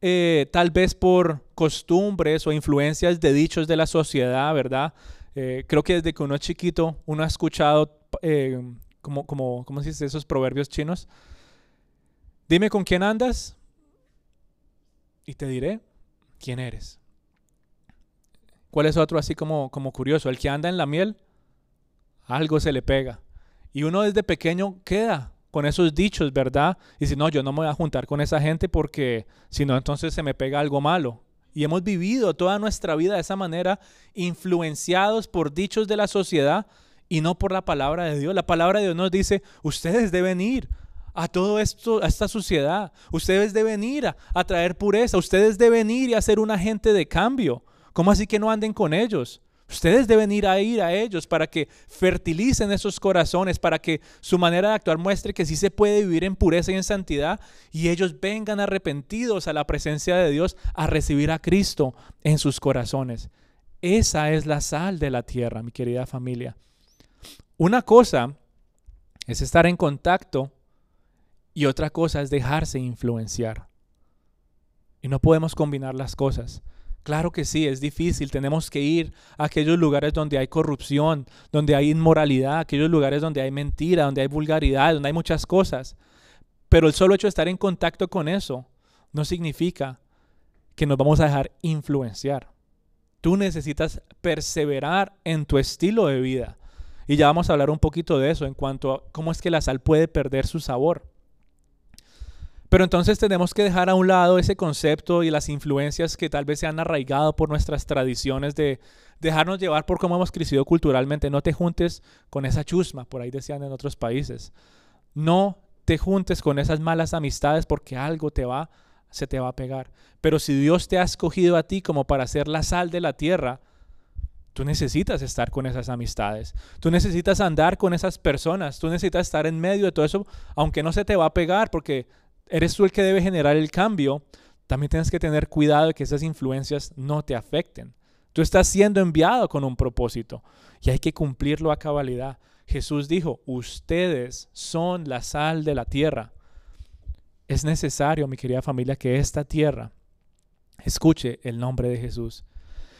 eh, tal vez por costumbres o influencias de dichos de la sociedad, ¿verdad? Eh, creo que desde que uno es chiquito, uno ha escuchado, eh, como, como, ¿cómo se dice? Esos proverbios chinos. Dime con quién andas y te diré quién eres. ¿Cuál es otro así como, como curioso? El que anda en la miel, algo se le pega. Y uno desde pequeño queda con esos dichos, ¿verdad? Y si no, yo no me voy a juntar con esa gente porque si no, entonces se me pega algo malo. Y hemos vivido toda nuestra vida de esa manera, influenciados por dichos de la sociedad y no por la palabra de Dios. La palabra de Dios nos dice, ustedes deben ir a todo esto, a esta sociedad. Ustedes deben ir a, traer pureza. Ustedes deben ir y a ser un agente de cambio. ¿Cómo así que no anden con ellos? Ustedes deben ir a ir a ellos para que fertilicen esos corazones, para que su manera de actuar muestre que sí se puede vivir en pureza y en santidad y ellos vengan arrepentidos a la presencia de Dios a recibir a Cristo en sus corazones. Esa es la sal de la tierra, mi querida familia. Una cosa es estar en contacto y otra cosa es dejarse influenciar. Y no podemos combinar las cosas. Claro que sí, es difícil. Tenemos que ir a aquellos lugares donde hay corrupción, donde hay inmoralidad, aquellos lugares donde hay mentira, donde hay vulgaridad, donde hay muchas cosas. Pero el solo hecho de estar en contacto con eso no significa que nos vamos a dejar influenciar. Tú necesitas perseverar en tu estilo de vida. Y ya vamos a hablar un poquito de eso en cuanto a cómo es que la sal puede perder su sabor. Pero entonces tenemos que dejar a un lado ese concepto y las influencias que tal vez se han arraigado por nuestras tradiciones de dejarnos llevar por cómo hemos crecido culturalmente. No te juntes con esa chusma, por ahí decían en otros países. No te juntes con esas malas amistades porque algo te va, se te va a pegar. Pero si Dios te ha escogido a ti como para ser la sal de la tierra, Tú necesitas estar con esas amistades. Tú necesitas andar con esas personas. Tú necesitas estar en medio de todo eso, aunque no se te va a pegar, porque eres tú el que debe generar el cambio, también tienes que tener cuidado de que esas influencias no te afecten. Tú estás siendo enviado con un propósito y hay que cumplirlo a cabalidad. Jesús dijo, ustedes son la sal de la tierra. Es necesario, mi querida familia, que esta tierra escuche el nombre de Jesús.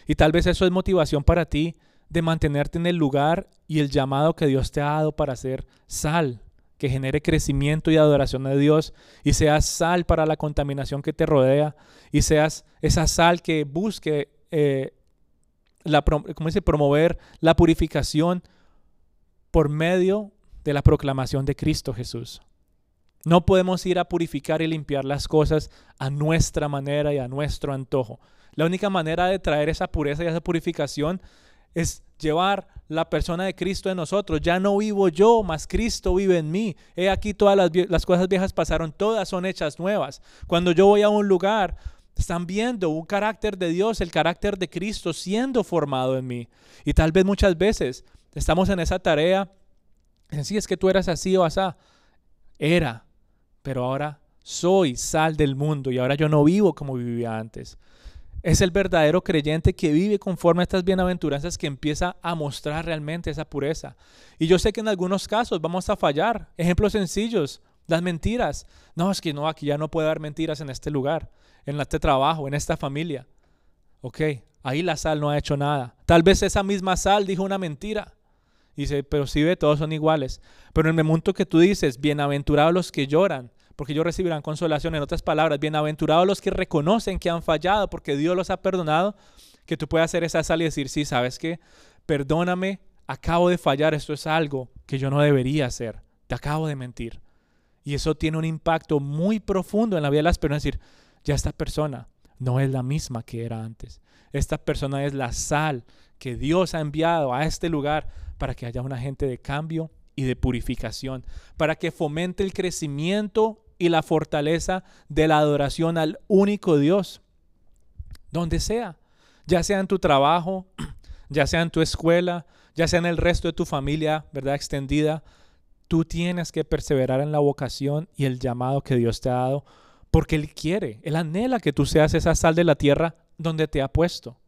Y tal vez eso es motivación para ti de mantenerte en el lugar y el llamado que Dios te ha dado para ser sal que genere crecimiento y adoración de Dios y seas sal para la contaminación que te rodea y seas esa sal que busque eh, la, dice? promover la purificación por medio de la proclamación de Cristo Jesús. No podemos ir a purificar y limpiar las cosas a nuestra manera y a nuestro antojo. La única manera de traer esa pureza y esa purificación es llevar la persona de Cristo en nosotros. Ya no vivo yo, mas Cristo vive en mí. He aquí todas las, las, cosas viejas pasaron, todas son hechas nuevas. Cuando yo voy a un lugar, están viendo un carácter de Dios, el carácter de Cristo siendo formado en mí. Y tal vez muchas veces estamos en esa tarea, en sí es que tú eras así o asá. Era, pero ahora soy sal del mundo y ahora yo no vivo como vivía antes. Es el verdadero creyente que vive conforme a estas bienaventuranzas que empieza a mostrar realmente esa pureza. Y yo sé que en algunos casos vamos a fallar. Ejemplos sencillos, las mentiras. No, es que no, aquí ya no puede haber mentiras en este lugar, en este trabajo, en esta familia. Ok, ahí la sal no ha hecho nada. Tal vez esa misma sal dijo una mentira. Dice, pero si ve, todos son iguales. Pero en el momento que tú dices, bienaventurados los que lloran, porque ellos recibirán consolación. En otras palabras, bienaventurados los que reconocen que han fallado porque Dios los ha perdonado, que tú puedas hacer esa sal y decir, sí, ¿sabes qué? Perdóname, acabo de fallar, esto es algo que yo no debería hacer, te acabo de mentir. Y eso tiene un impacto muy profundo en la vida de las personas, decir, ya esta persona no es la misma que era antes. Esta persona es la sal que Dios ha enviado a este lugar para que haya una gente de cambio y de purificación, para que fomente el crecimiento y la fortaleza de la adoración al único Dios, donde sea, ya sea en tu trabajo, <clears throat> ya sea en tu escuela, ya sea en el resto de tu familia, ¿verdad? Extendida, tú tienes que perseverar en la vocación y el llamado que Dios te ha dado, porque Él quiere, Él anhela que tú seas esa sal de la tierra donde te ha puesto.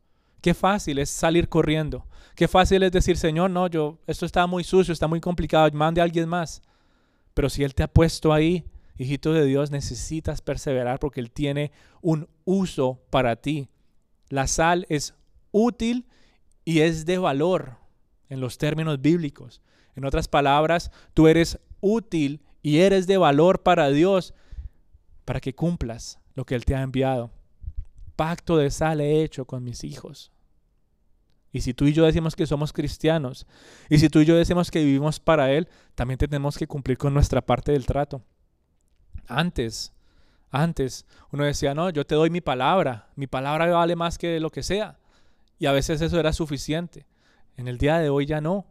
Qué fácil es salir corriendo. Qué fácil es decir, Señor, no, yo, esto está muy sucio, está muy complicado, mande a alguien más. Pero si Él te ha puesto ahí, hijito de Dios, necesitas perseverar porque Él tiene un uso para ti. La sal es útil y es de valor en los términos bíblicos. En otras palabras, tú eres útil y eres de valor para Dios para que cumplas lo que Él te ha enviado. Pacto de sal he hecho con mis hijos. Y si tú y yo decimos que somos cristianos, y si tú y yo decimos que vivimos para Él, también tenemos que cumplir con nuestra parte del trato. Antes, antes, uno decía, no, yo te doy mi palabra, mi palabra vale más que lo que sea. Y a veces eso era suficiente. En el día de hoy ya no.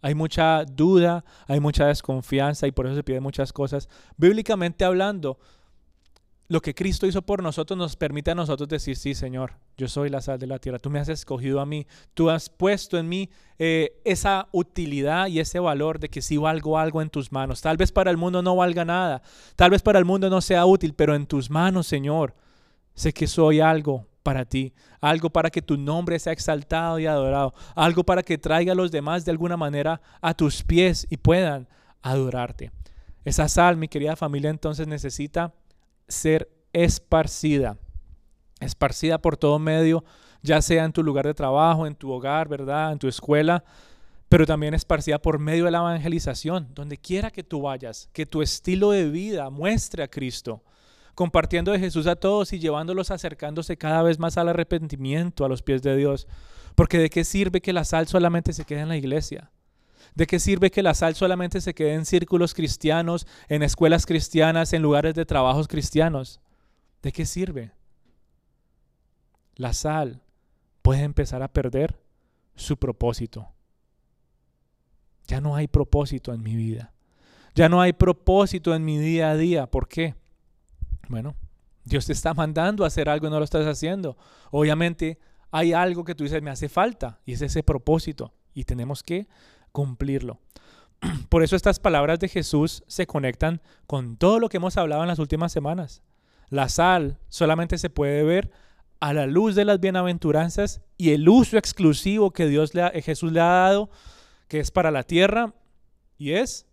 Hay mucha duda, hay mucha desconfianza y por eso se piden muchas cosas. Bíblicamente hablando, lo que Cristo hizo por nosotros nos permite a nosotros decir, sí, Señor, yo soy la sal de la tierra, tú me has escogido a mí, tú has puesto en mí eh, esa utilidad y ese valor de que si valgo algo en tus manos. Tal vez para el mundo no valga nada, tal vez para el mundo no sea útil, pero en tus manos, Señor, sé que soy algo para ti, algo para que tu nombre sea exaltado y adorado, algo para que traiga a los demás de alguna manera a tus pies y puedan adorarte. Esa sal, mi querida familia, entonces necesita ser esparcida, esparcida por todo medio, ya sea en tu lugar de trabajo, en tu hogar, ¿verdad? En tu escuela, pero también esparcida por medio de la evangelización, donde quiera que tú vayas, que tu estilo de vida muestre a Cristo, compartiendo de Jesús a todos y llevándolos acercándose cada vez más al arrepentimiento a los pies de Dios. Porque de qué sirve que la sal solamente se quede en la iglesia? ¿De qué sirve que la sal solamente se quede en círculos cristianos, en escuelas cristianas, en lugares de trabajos cristianos? ¿De qué sirve? La sal puede empezar a perder su propósito. Ya no hay propósito en mi vida. Ya no hay propósito en mi día a día. ¿Por qué? Bueno, Dios te está mandando a hacer algo y no lo estás haciendo. Obviamente hay algo que tú dices, me hace falta, y es ese propósito. Y tenemos que cumplirlo. <clears throat> Por eso estas palabras de Jesús se conectan con todo lo que hemos hablado en las últimas semanas. La sal solamente se puede ver a la luz de las bienaventuranzas y el uso exclusivo que Dios le Jesús le ha dado, que es para la tierra y es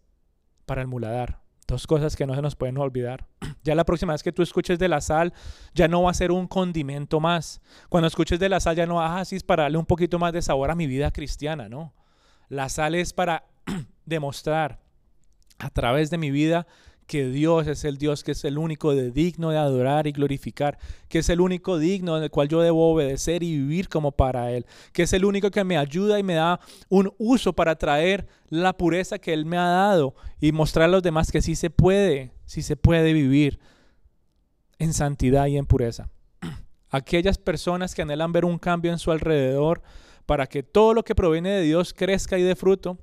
para el muladar. Dos cosas que no se nos pueden olvidar. <clears throat> Ya la próxima vez que tú escuches de la sal, ya no va a ser un condimento más. Cuando escuches de la sal, ya no, ah, así es para darle un poquito más de sabor a mi vida cristiana, ¿no? La sal es para <clears throat> demostrar a través de mi vida que Dios es el Dios que es el único digno de adorar y glorificar, que es el único digno en el cual yo debo obedecer y vivir como para Él, que es el único que me ayuda y me da un uso para traer la pureza que Él me ha dado y mostrar a los demás que sí se puede, sí se puede vivir en santidad y en pureza. <clears throat> Aquellas personas que anhelan ver un cambio en su alrededor para que todo lo que proviene de Dios crezca y dé fruto,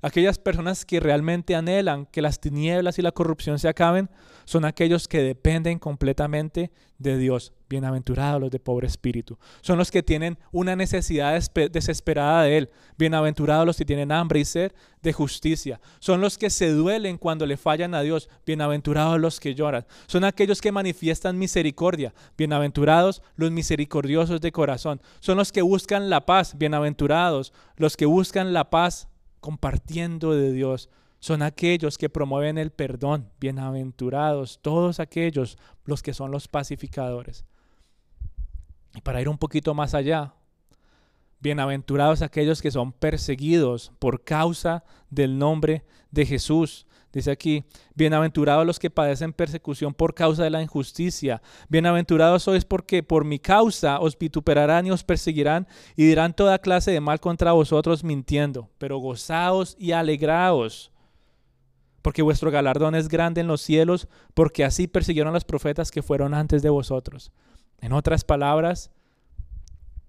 Aquellas personas que realmente anhelan que las tinieblas y la corrupción se acaben son aquellos que dependen completamente de Dios. Bienaventurados los de pobre espíritu. Son los que tienen una necesidad desesperada de Él. Bienaventurados los que tienen hambre y sed de justicia. Son los que se duelen cuando le fallan a Dios. Bienaventurados los que lloran. Son aquellos que manifiestan misericordia. Bienaventurados los misericordiosos de corazón. Son los que buscan la paz. Bienaventurados los que buscan la paz compartiendo de Dios son aquellos que promueven el perdón, bienaventurados, todos aquellos los que son los pacificadores. Y para ir un poquito más allá, bienaventurados aquellos que son perseguidos por causa del nombre de Jesús. Dice aquí, bienaventurados los que padecen persecución por causa de la injusticia. Bienaventurados sois porque por mi causa os vituperarán y os perseguirán y dirán toda clase de mal contra vosotros mintiendo. Pero gozaos y alegraos, porque vuestro galardón es grande en los cielos, porque así persiguieron los profetas que fueron antes de vosotros. En otras palabras,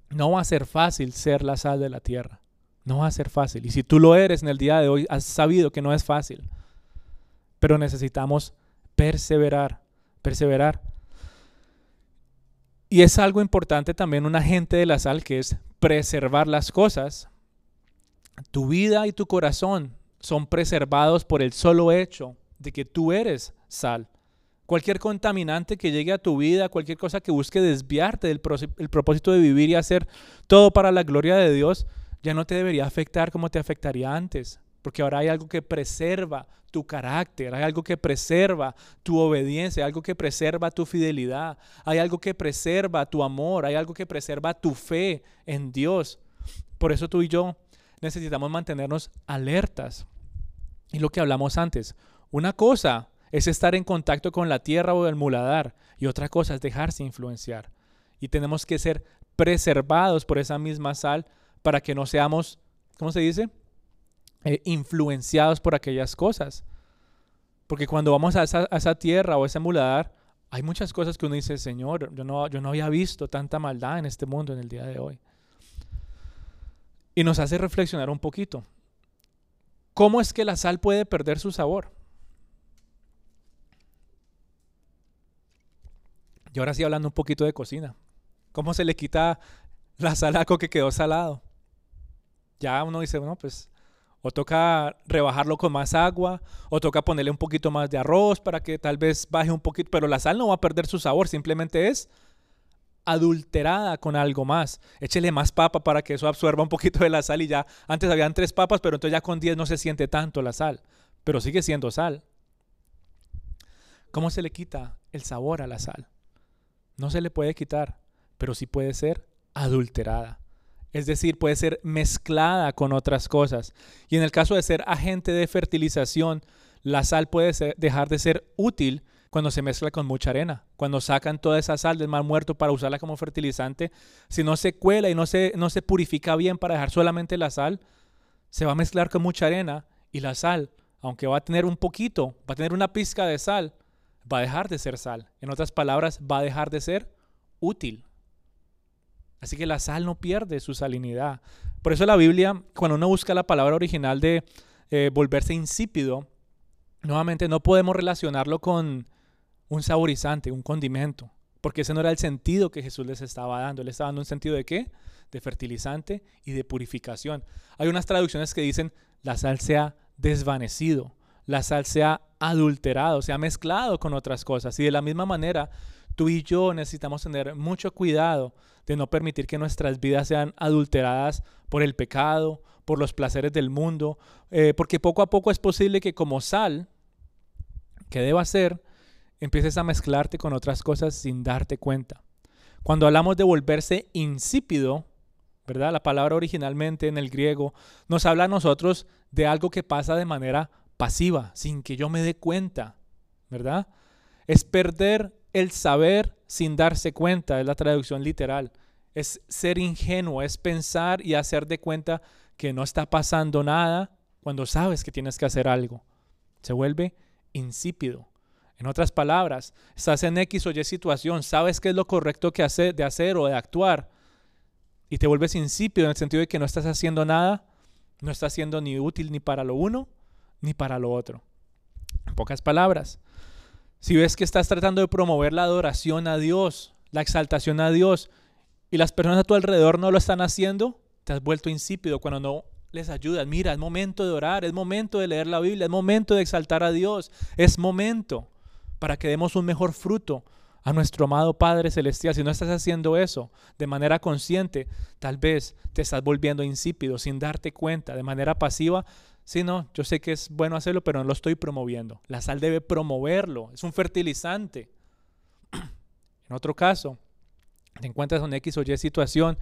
no va a ser fácil ser la sal de la tierra. No va a ser fácil. Y si tú lo eres en el día de hoy, has sabido que no es fácil pero necesitamos perseverar, perseverar. Y es algo importante también un agente de la sal que es preservar las cosas. Tu vida y tu corazón son preservados por el solo hecho de que tú eres sal. Cualquier contaminante que llegue a tu vida, cualquier cosa que busque desviarte del propósito de vivir y hacer todo para la gloria de Dios, ya no te debería afectar como te afectaría antes porque ahora hay algo que preserva tu carácter, hay algo que preserva tu obediencia, hay algo que preserva tu fidelidad, hay algo que preserva tu amor, hay algo que preserva tu fe en Dios. Por eso tú y yo necesitamos mantenernos alertas. Y lo que hablamos antes, una cosa es estar en contacto con la tierra o el muladar y otra cosa es dejarse influenciar. Y tenemos que ser preservados por esa misma sal para que no seamos, ¿cómo se dice? Eh, influenciados por aquellas cosas. Porque cuando vamos a esa, tierra o a ese muladar, hay muchas cosas que uno dice, Señor, yo no, yo no había visto tanta maldad en este mundo en el día de hoy. Y nos hace reflexionar un poquito. ¿Cómo es que la sal puede perder su sabor? Y ahora sí hablando un poquito de cocina. ¿Cómo se le quita la sal a que quedó salado? Ya uno dice, bueno, pues o toca rebajarlo con más agua, o toca ponerle un poquito más de arroz para que tal vez baje un poquito, pero la sal no va a perder su sabor, simplemente es adulterada con algo más. Échele más papa para que eso absorba un poquito de la sal y ya, antes habían tres papas, pero entonces ya con diez no se siente tanto la sal, pero sigue siendo sal. ¿Cómo se le quita el sabor a la sal? No se le puede quitar, pero sí puede ser adulterada. Es decir, puede ser mezclada con otras cosas. Y en el caso de ser agente de fertilización, la sal puede dejar de ser útil cuando se mezcla con mucha arena. Cuando sacan toda esa sal del mar muerto para usarla como fertilizante, si no se cuela y no se, no se purifica bien para dejar solamente la sal, se va a mezclar con mucha arena y la sal, aunque va a tener un poquito, va a tener una pizca de sal, va a dejar de ser sal. En otras palabras, va a dejar de ser útil. Así que la sal no pierde su salinidad. Por eso la Biblia, cuando uno busca la palabra original de eh, volverse insípido, nuevamente no podemos relacionarlo con un saborizante, un condimento, porque ese no era el sentido que Jesús les estaba dando. Él estaba dando un sentido de qué? De fertilizante y de purificación. Hay unas traducciones que dicen la sal se ha desvanecido, la sal se ha adulterado, se ha mezclado con otras cosas. Y de la misma manera, tú y yo necesitamos tener mucho cuidado de no permitir que nuestras vidas sean adulteradas por el pecado, por los placeres del mundo, eh, porque poco a poco es posible que como sal, que deba ser, empieces a mezclarte con otras cosas sin darte cuenta. Cuando hablamos de volverse insípido, ¿verdad? La palabra originalmente en el griego nos habla a nosotros de algo que pasa de manera pasiva, sin que yo me dé cuenta, ¿verdad? Es perder el saber sin darse cuenta, es la traducción literal. Es ser ingenuo, es pensar y hacer de cuenta que no está pasando nada cuando sabes que tienes que hacer algo. Se vuelve insípido. En otras palabras, estás en X o Y situación, sabes qué es lo correcto que de hacer o de actuar, y te vuelves insípido en el sentido de que no estás haciendo nada, no estás siendo ni útil ni para lo uno ni para lo otro. En pocas palabras, si ves que estás tratando de promover la adoración a Dios, la exaltación a Dios, y las personas a tu alrededor no lo están haciendo, te has vuelto insípido cuando no les ayudas. Mira, es momento de orar, es momento de leer la Biblia, es momento de exaltar a Dios, es momento para que demos un mejor fruto a nuestro amado Padre Celestial. Si no estás haciendo eso de manera consciente, tal vez te estás volviendo insípido sin darte cuenta, de manera pasiva. Si no, yo sé que es bueno hacerlo, pero no lo estoy promoviendo. La sal debe promoverlo, es un fertilizante. <clears throat> en otro caso, te encuentras en X o Y situación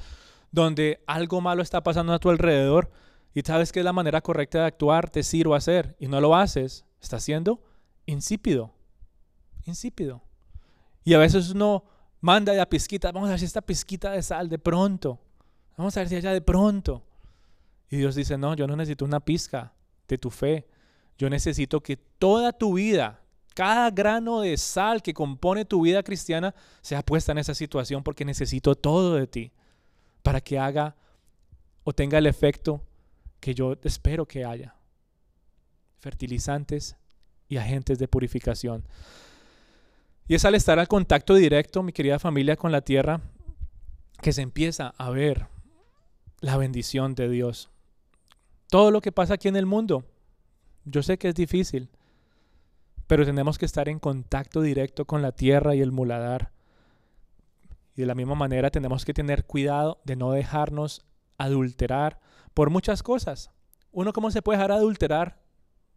donde algo malo está pasando a tu alrededor y sabes que es la manera correcta de actuar, decir o hacer, y no lo haces, estás siendo insípido. Insípido. Y a veces uno manda ya pizquita, vamos a ver si esta pizquita de sal de pronto. Vamos a ver si allá de pronto. Y Dios dice, no, yo no necesito una pizca de tu fe. Yo necesito que toda tu vida, cada grano de sal que compone tu vida cristiana, sea puesta en esa situación porque necesito todo de ti para que haga o tenga el efecto que yo espero que haya. Fertilizantes y agentes de purificación. Y es al estar al contacto directo, mi querida familia, con la tierra, que se empieza a ver la bendición de Dios. Todo lo que pasa aquí en el mundo, yo sé que es difícil, pero tenemos que estar en contacto directo con la tierra y el muladar. Y de la misma manera tenemos que tener cuidado de no dejarnos adulterar por muchas cosas. Uno, ¿cómo se puede dejar adulterar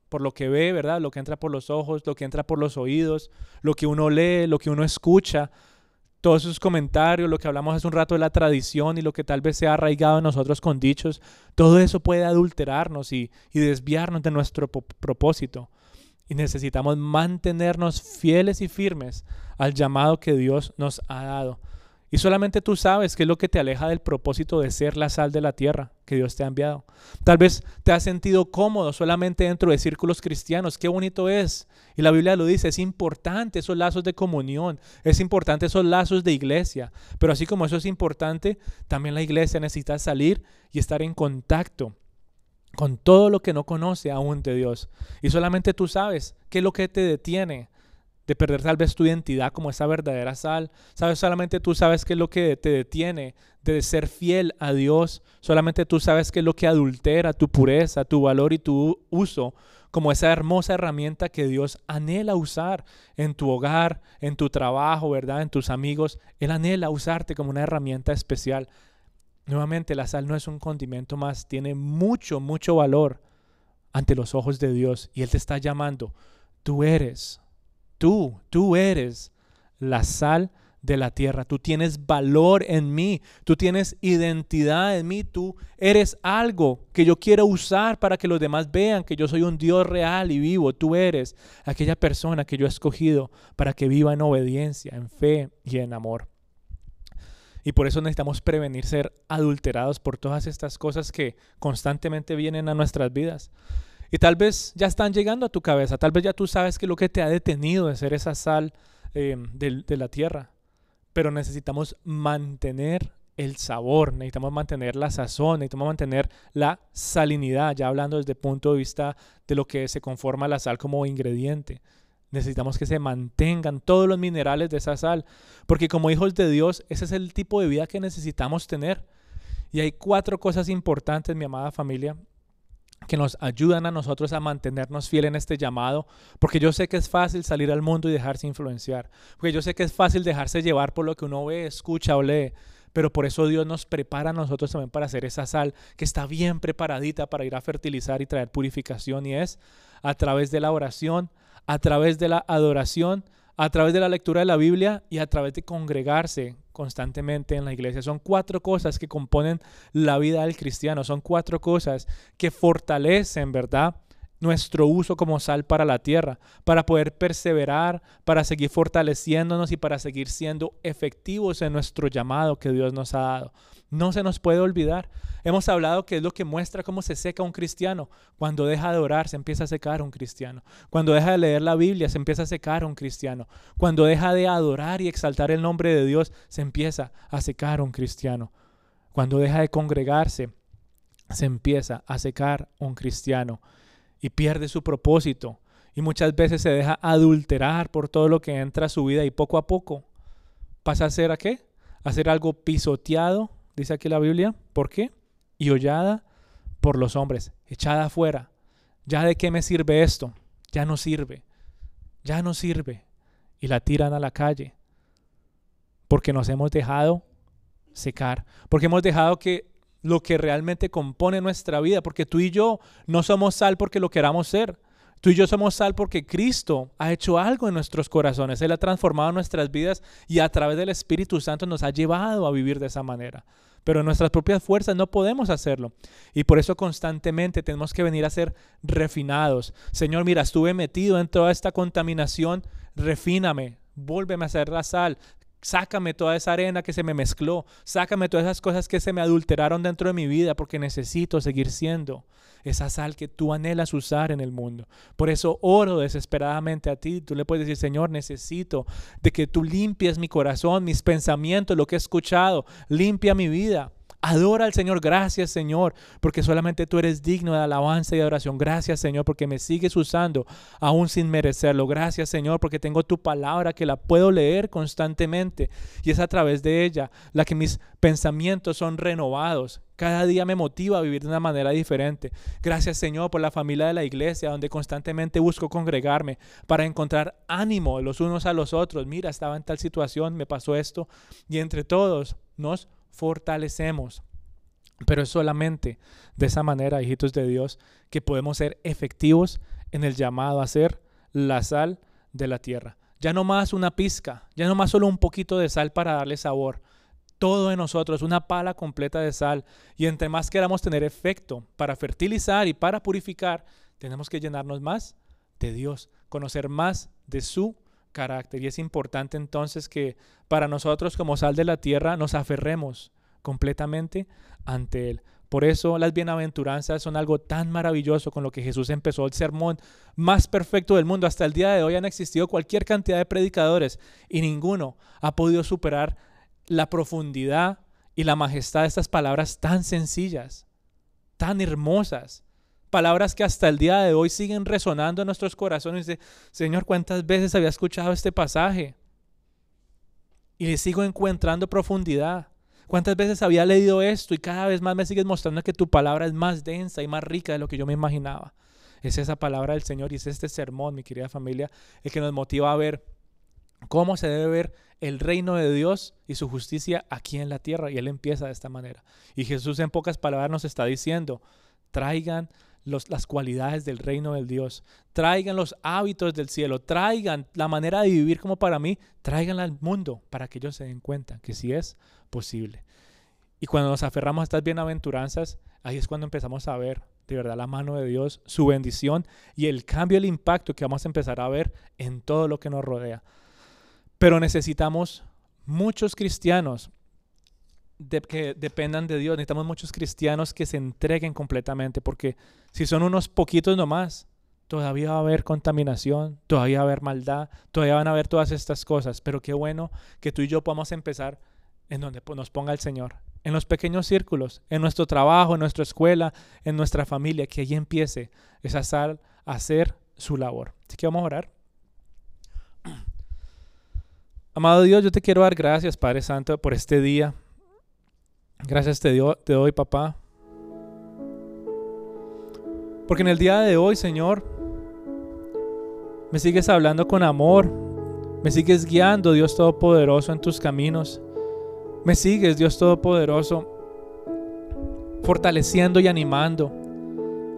por lo que ve, ¿verdad? Lo que entra por los ojos, lo que entra por los oídos, lo que uno lee, lo que uno escucha, todos esos comentarios, lo que hablamos hace un rato de la tradición y lo que tal vez se ha arraigado en nosotros con dichos, todo eso puede adulterarnos y, y desviarnos de nuestro propósito. Y necesitamos mantenernos fieles y firmes al llamado que Dios nos ha dado. Y solamente tú sabes qué es lo que te aleja del propósito de ser la sal de la tierra que Dios te ha enviado. Tal vez te has sentido cómodo solamente dentro de círculos cristianos. Qué bonito es. Y la Biblia lo dice, es importante esos lazos de comunión, es importante esos lazos de iglesia. Pero así como eso es importante, también la iglesia necesita salir y estar en contacto con todo lo que no conoce aún de Dios. Y solamente tú sabes qué es lo que te detiene de perder tal vez tu identidad como esa verdadera sal. Sabes, solamente tú sabes qué es lo que te detiene de ser fiel a Dios. Solamente tú sabes qué es lo que adultera tu pureza, tu valor y tu uso como esa hermosa herramienta que Dios anhela usar en tu hogar, en tu trabajo, ¿verdad? En tus amigos. Él anhela usarte como una herramienta especial. Nuevamente, la sal no es un condimento más, tiene mucho, mucho valor ante los ojos de Dios y Él te está llamando. Tú eres tú, tú eres la sal de la tierra. Tú tienes valor en mí, tú tienes identidad en mí, tú eres algo que yo quiero usar para que los demás vean que yo soy un Dios real y vivo. Tú eres aquella persona que yo he escogido para que viva en obediencia, en fe y en amor. Y por eso necesitamos prevenir ser adulterados por todas estas cosas que constantemente vienen a nuestras vidas. Y tal vez ya están llegando a tu cabeza, tal vez ya tú sabes que lo que te ha detenido de ser esa sal eh, de, de la tierra. Pero necesitamos mantener el sabor, necesitamos mantener la sazón, necesitamos mantener la salinidad, ya hablando desde el punto de vista de lo que se conforma la sal como ingrediente. Necesitamos que se mantengan todos los minerales de esa sal, porque como hijos de Dios, ese es el tipo de vida que necesitamos tener. Y hay cuatro cosas importantes, mi amada familia, que nos ayudan a nosotros a mantenernos fieles en este llamado, porque yo sé que es fácil salir al mundo y dejarse influenciar, porque yo sé que es fácil dejarse llevar por lo que uno ve, escucha o lee, pero por eso Dios nos prepara a nosotros también para hacer esa sal que está bien preparadita para ir a fertilizar y traer purificación y es a través de la oración, a través de la adoración, a través de la lectura de la Biblia y a través de congregarse constantemente en la iglesia. Son cuatro cosas que componen la vida del cristiano, son cuatro cosas que fortalecen, ¿verdad? nuestro uso como sal para la tierra, para poder perseverar, para seguir fortaleciéndonos y para seguir siendo efectivos en nuestro llamado que Dios nos ha dado. No se nos puede olvidar. Hemos hablado que es lo que muestra cómo se seca un cristiano. Cuando deja de orar, se empieza a secar un cristiano. Cuando deja de leer la Biblia, se empieza a secar un cristiano. Cuando deja de adorar y exaltar el nombre de Dios, se empieza a secar un cristiano. Cuando deja de congregarse, se empieza a secar un cristiano y pierde su propósito. Y muchas veces se deja adulterar por todo lo que entra a su vida y poco a poco pasa a ser a qué? A ser algo pisoteado, dice aquí la Biblia. ¿Por qué? Y hollada por los hombres, echada afuera. ¿Ya de qué me sirve esto? Ya no sirve. Ya no sirve. Y la tiran a la calle. Porque nos hemos dejado secar. Porque hemos dejado que lo que realmente compone nuestra vida, porque tú y yo no somos sal porque lo queramos ser. Tú y yo somos sal porque Cristo ha hecho algo en nuestros corazones. Él ha transformado nuestras vidas y a través del Espíritu Santo nos ha llevado a vivir de esa manera. Pero nuestras propias fuerzas no podemos hacerlo. Y por eso constantemente tenemos que venir a ser refinados. Señor, mira, estuve metido en toda esta contaminación. Refíname, vuélveme a hacer la sal, Sácame toda esa arena que se me mezcló. Sácame todas esas cosas que se me adulteraron dentro de mi vida porque necesito seguir siendo esa sal que tú anhelas usar en el mundo. Por eso oro desesperadamente a ti. Tú le puedes decir, Señor, necesito de que tú limpies mi corazón, mis pensamientos, lo que he escuchado. Limpia mi vida. Adora al Señor. Gracias, Señor, porque solamente tú eres digno de alabanza y adoración. Gracias, Señor, porque me sigues usando aún sin merecerlo. Gracias, Señor, porque tengo tu palabra que la puedo leer constantemente y es a través de ella la que mis pensamientos son renovados. Cada día me motiva a vivir de una manera diferente. Gracias Señor por la familia de la iglesia donde constantemente busco congregarme para encontrar ánimo los unos a los otros. Mira, estaba en tal situación, me pasó esto y entre todos nos fortalecemos. Pero es solamente de esa manera, hijitos de Dios, que podemos ser efectivos en el llamado a ser la sal de la tierra. Ya no más una pizca, ya no más solo un poquito de sal para darle sabor. Todo en nosotros, una pala completa de sal. Y entre más queramos tener efecto para fertilizar y para purificar, tenemos que llenarnos más de Dios, conocer más de su carácter. Y es importante entonces que para nosotros como sal de la tierra nos aferremos completamente ante Él. Por eso las bienaventuranzas son algo tan maravilloso con lo que Jesús empezó el sermón más perfecto del mundo. Hasta el día de hoy han existido cualquier cantidad de predicadores y ninguno ha podido superar la profundidad y la majestad de estas palabras tan sencillas, tan hermosas, Palabras que hasta el día de hoy siguen resonando en nuestros corazones. Señor, ¿cuántas veces había escuchado este pasaje? Y le sigo encontrando profundidad. ¿Cuántas veces había leído esto y cada vez más me sigues mostrando que tu palabra es más densa y más rica de lo que yo me imaginaba? Es esa palabra del Señor y es este sermón, mi querida familia, el que nos motiva a ver cómo se debe ver el reino de Dios y su justicia aquí en la tierra. Y Él empieza de esta manera. Y Jesús en pocas palabras nos está diciendo, traigan las cualidades del reino del Dios, traigan los hábitos del cielo, traigan la manera de vivir como para mí, traiganla al mundo para que ellos se den cuenta que sí es posible. Y cuando nos aferramos a estas bienaventuranzas, ahí es cuando empezamos a ver de verdad la mano de Dios, su bendición y el cambio, el impacto que vamos a empezar a ver en todo lo que nos rodea. Pero necesitamos muchos cristianos que dependan de Dios. Necesitamos muchos cristianos que se entreguen completamente, porque si son unos poquitos nomás, todavía va a haber contaminación, todavía va a haber maldad, todavía van a haber todas estas cosas. Pero qué bueno que tú y yo podamos empezar en donde nos ponga el Señor, en los pequeños círculos, en nuestro trabajo, en nuestra escuela, en nuestra familia, que allí empiece esa sal a hacer su labor. Así que vamos a orar. <clears throat> Amado Dios, yo te quiero dar gracias, Padre Santo, por este día. Gracias te, doy, papá. Porque en el día de hoy, Señor, me sigues hablando con amor. Me sigues guiando, Dios Todopoderoso, en tus caminos. Me sigues, Dios Todopoderoso, fortaleciendo y animando,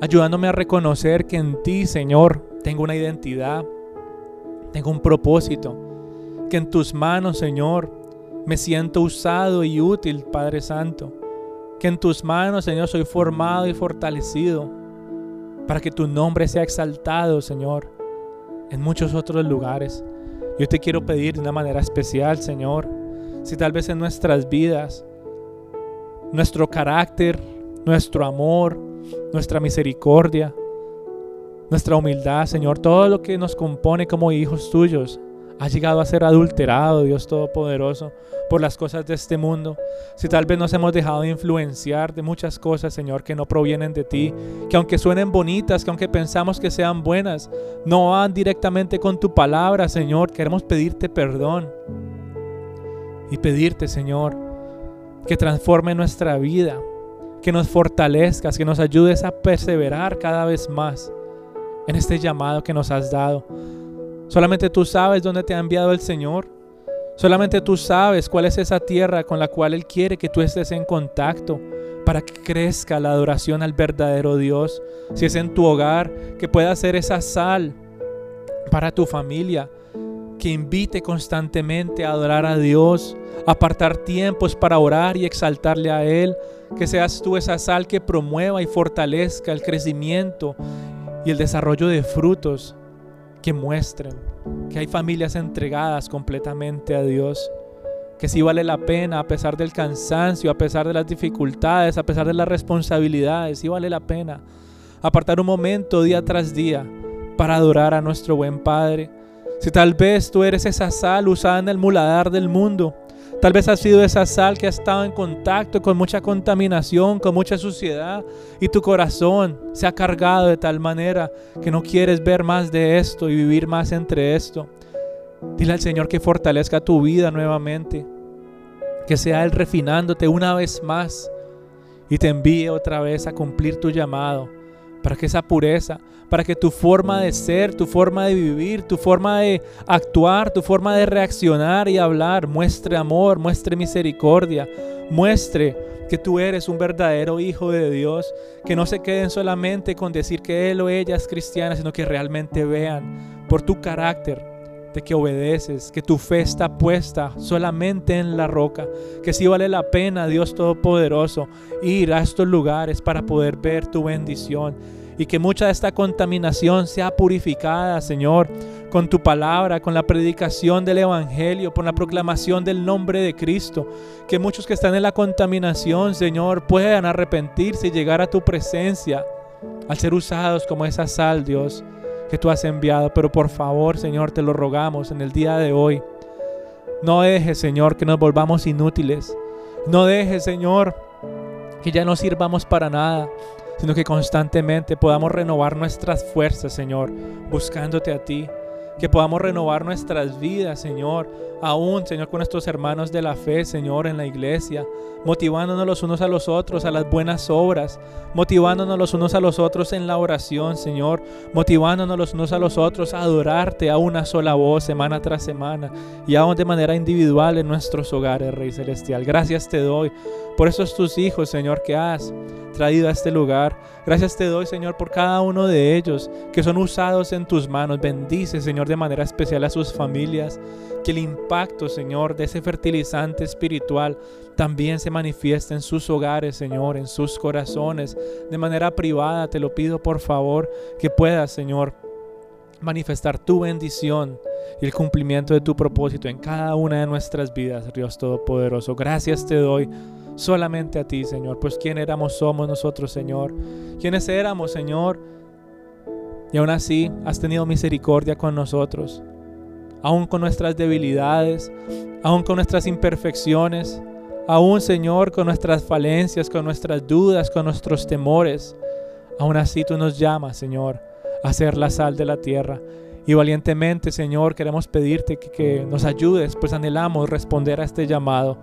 ayudándome a reconocer que en ti, Señor, tengo una identidad, tengo un propósito, que en tus manos, Señor, me siento usado y útil, Padre Santo. Que en tus manos, Señor, soy formado y fortalecido. para que tu nombre sea exaltado, Señor, en muchos otros lugares. Yo te quiero pedir de una manera especial, Señor, si tal vez en nuestras vidas, nuestro carácter, nuestro amor, nuestra misericordia, nuestra humildad, Señor, todo lo que nos compone como hijos tuyos, ha llegado a ser adulterado, Dios Todopoderoso, por las cosas de este mundo. Si tal vez nos hemos dejado de influenciar de muchas cosas, Señor, que no provienen de ti, que aunque suenen bonitas, que aunque pensamos que sean buenas, no van directamente con tu palabra, Señor, queremos pedirte perdón y pedirte, Señor, que transforme nuestra vida, que nos fortalezcas, que nos ayudes a perseverar cada vez más en este llamado que nos has dado. Solamente tú sabes dónde te ha enviado el Señor. Solamente tú sabes cuál es esa tierra con la cual Él quiere que tú estés en contacto para que crezca la adoración al verdadero Dios. Si es en tu hogar, que pueda ser esa sal para tu familia, que invite constantemente a adorar a Dios, apartar tiempos para orar y exaltarle a Él, que seas tú esa sal que promueva y fortalezca el crecimiento y el desarrollo de frutos que muestren que hay familias entregadas completamente a Dios, que sí vale la pena a pesar del cansancio, a pesar de las dificultades, a pesar de las responsabilidades, sí vale la pena apartar un momento día tras día para adorar a nuestro buen Padre. Si tal vez tú eres esa sal usada en el muladar del mundo, Tal vez ha sido esa sal que ha estado en contacto con mucha contaminación, con mucha suciedad y tu corazón se ha cargado de tal manera que no quieres ver más de esto y vivir más entre esto. Dile al Señor que fortalezca tu vida nuevamente, que sea Él refinándote una vez más y te envíe otra vez a cumplir tu llamado para que esa pureza, para que tu forma de ser, tu forma de vivir, tu forma de actuar, tu forma de reaccionar y hablar muestre amor, muestre misericordia, muestre que tú eres un verdadero hijo de Dios, que no se queden solamente con decir que él o ella es cristiana, sino que realmente vean por tu carácter de que obedeces, que tu fe está puesta solamente en la roca, que sí vale la pena, Dios Todopoderoso, ir a estos lugares para poder ver tu bendición y que mucha de esta contaminación sea purificada, Señor, con tu palabra, con la predicación del Evangelio, por la proclamación del nombre de Cristo. Que muchos que están en la contaminación, Señor, puedan arrepentirse y llegar a tu presencia al ser usados como esa sal, Dios, que tú has enviado. Pero por favor, Señor, te lo rogamos en el día de hoy. No dejes, Señor, que nos volvamos inútiles. No dejes, Señor, que ya no sirvamos para nada sino que constantemente podamos renovar nuestras fuerzas, Señor, buscándote a ti. Que podamos renovar nuestras vidas, Señor, aún, Señor, con nuestros hermanos de la fe, Señor, en la iglesia, motivándonos los unos a los otros a las buenas obras, motivándonos los unos a los otros en la oración, Señor, motivándonos los unos a los otros a adorarte a una sola voz semana tras semana y aún de manera individual en nuestros hogares, Rey Celestial. Gracias te doy por esos tus hijos, Señor, que has traído a este lugar. Gracias te doy, Señor, por cada uno de ellos que son usados en tus manos. Bendice, Señor, de manera especial a sus familias. Que el impacto, Señor, de ese fertilizante espiritual también se manifieste en sus hogares, Señor, en sus corazones. De manera privada, te lo pido, por favor, que puedas, Señor, manifestar tu bendición y el cumplimiento de tu propósito en cada una de nuestras vidas, Dios Todopoderoso. Gracias te doy solamente a ti, Señor. Pues quién éramos, somos nosotros, Señor. ¿Quiénes éramos, Señor? Y aún así has tenido misericordia con nosotros. Aún con nuestras debilidades, aún con nuestras imperfecciones, aún, Señor, con nuestras falencias, con nuestras dudas, con nuestros temores. Aún así tú nos llamas, Señor, a ser la sal de la tierra. Y valientemente, Señor, queremos pedirte que, que nos ayudes, pues anhelamos responder a este llamado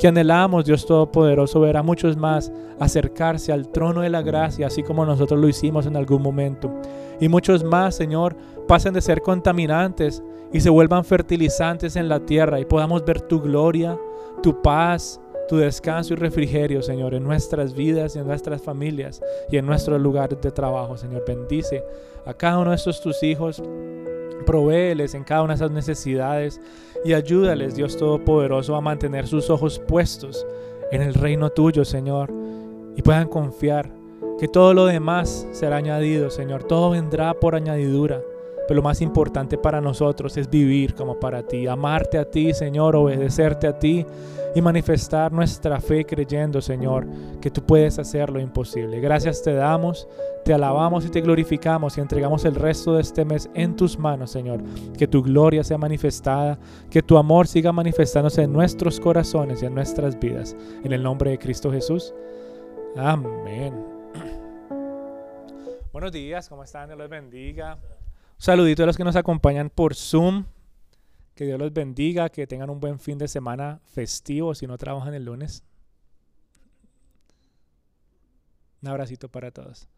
que anhelamos, Dios Todopoderoso, ver a muchos más acercarse al trono de la gracia, así como nosotros lo hicimos en algún momento. Y muchos más, Señor, pasen de ser contaminantes y se vuelvan fertilizantes en la tierra y podamos ver tu gloria, tu paz, tu descanso y refrigerio, Señor, en nuestras vidas y en nuestras familias y en nuestros lugares de trabajo, Señor. Bendice a cada uno de estos tus hijos Provéeles en cada una de esas necesidades y ayúdales, Dios Todopoderoso, a mantener sus ojos puestos en el reino tuyo, Señor, y puedan confiar que todo lo demás será añadido, Señor. Todo vendrá por añadidura. Pero lo más importante para nosotros es vivir como para ti, amarte a ti, Señor, obedecerte a ti y manifestar nuestra fe creyendo, Señor, que tú puedes hacer lo imposible. Gracias te damos, te alabamos y te glorificamos y entregamos el resto de este mes en tus manos, Señor. Que tu gloria sea manifestada, que tu amor siga manifestándose en nuestros corazones y en nuestras vidas. En el nombre de Cristo Jesús. Amén. <clears throat> Buenos días, ¿cómo están? Dios los bendiga. Saludito a los que nos acompañan por Zoom. Que Dios los bendiga, que tengan un buen fin de semana festivo si no trabajan el lunes. Un abracito para todos.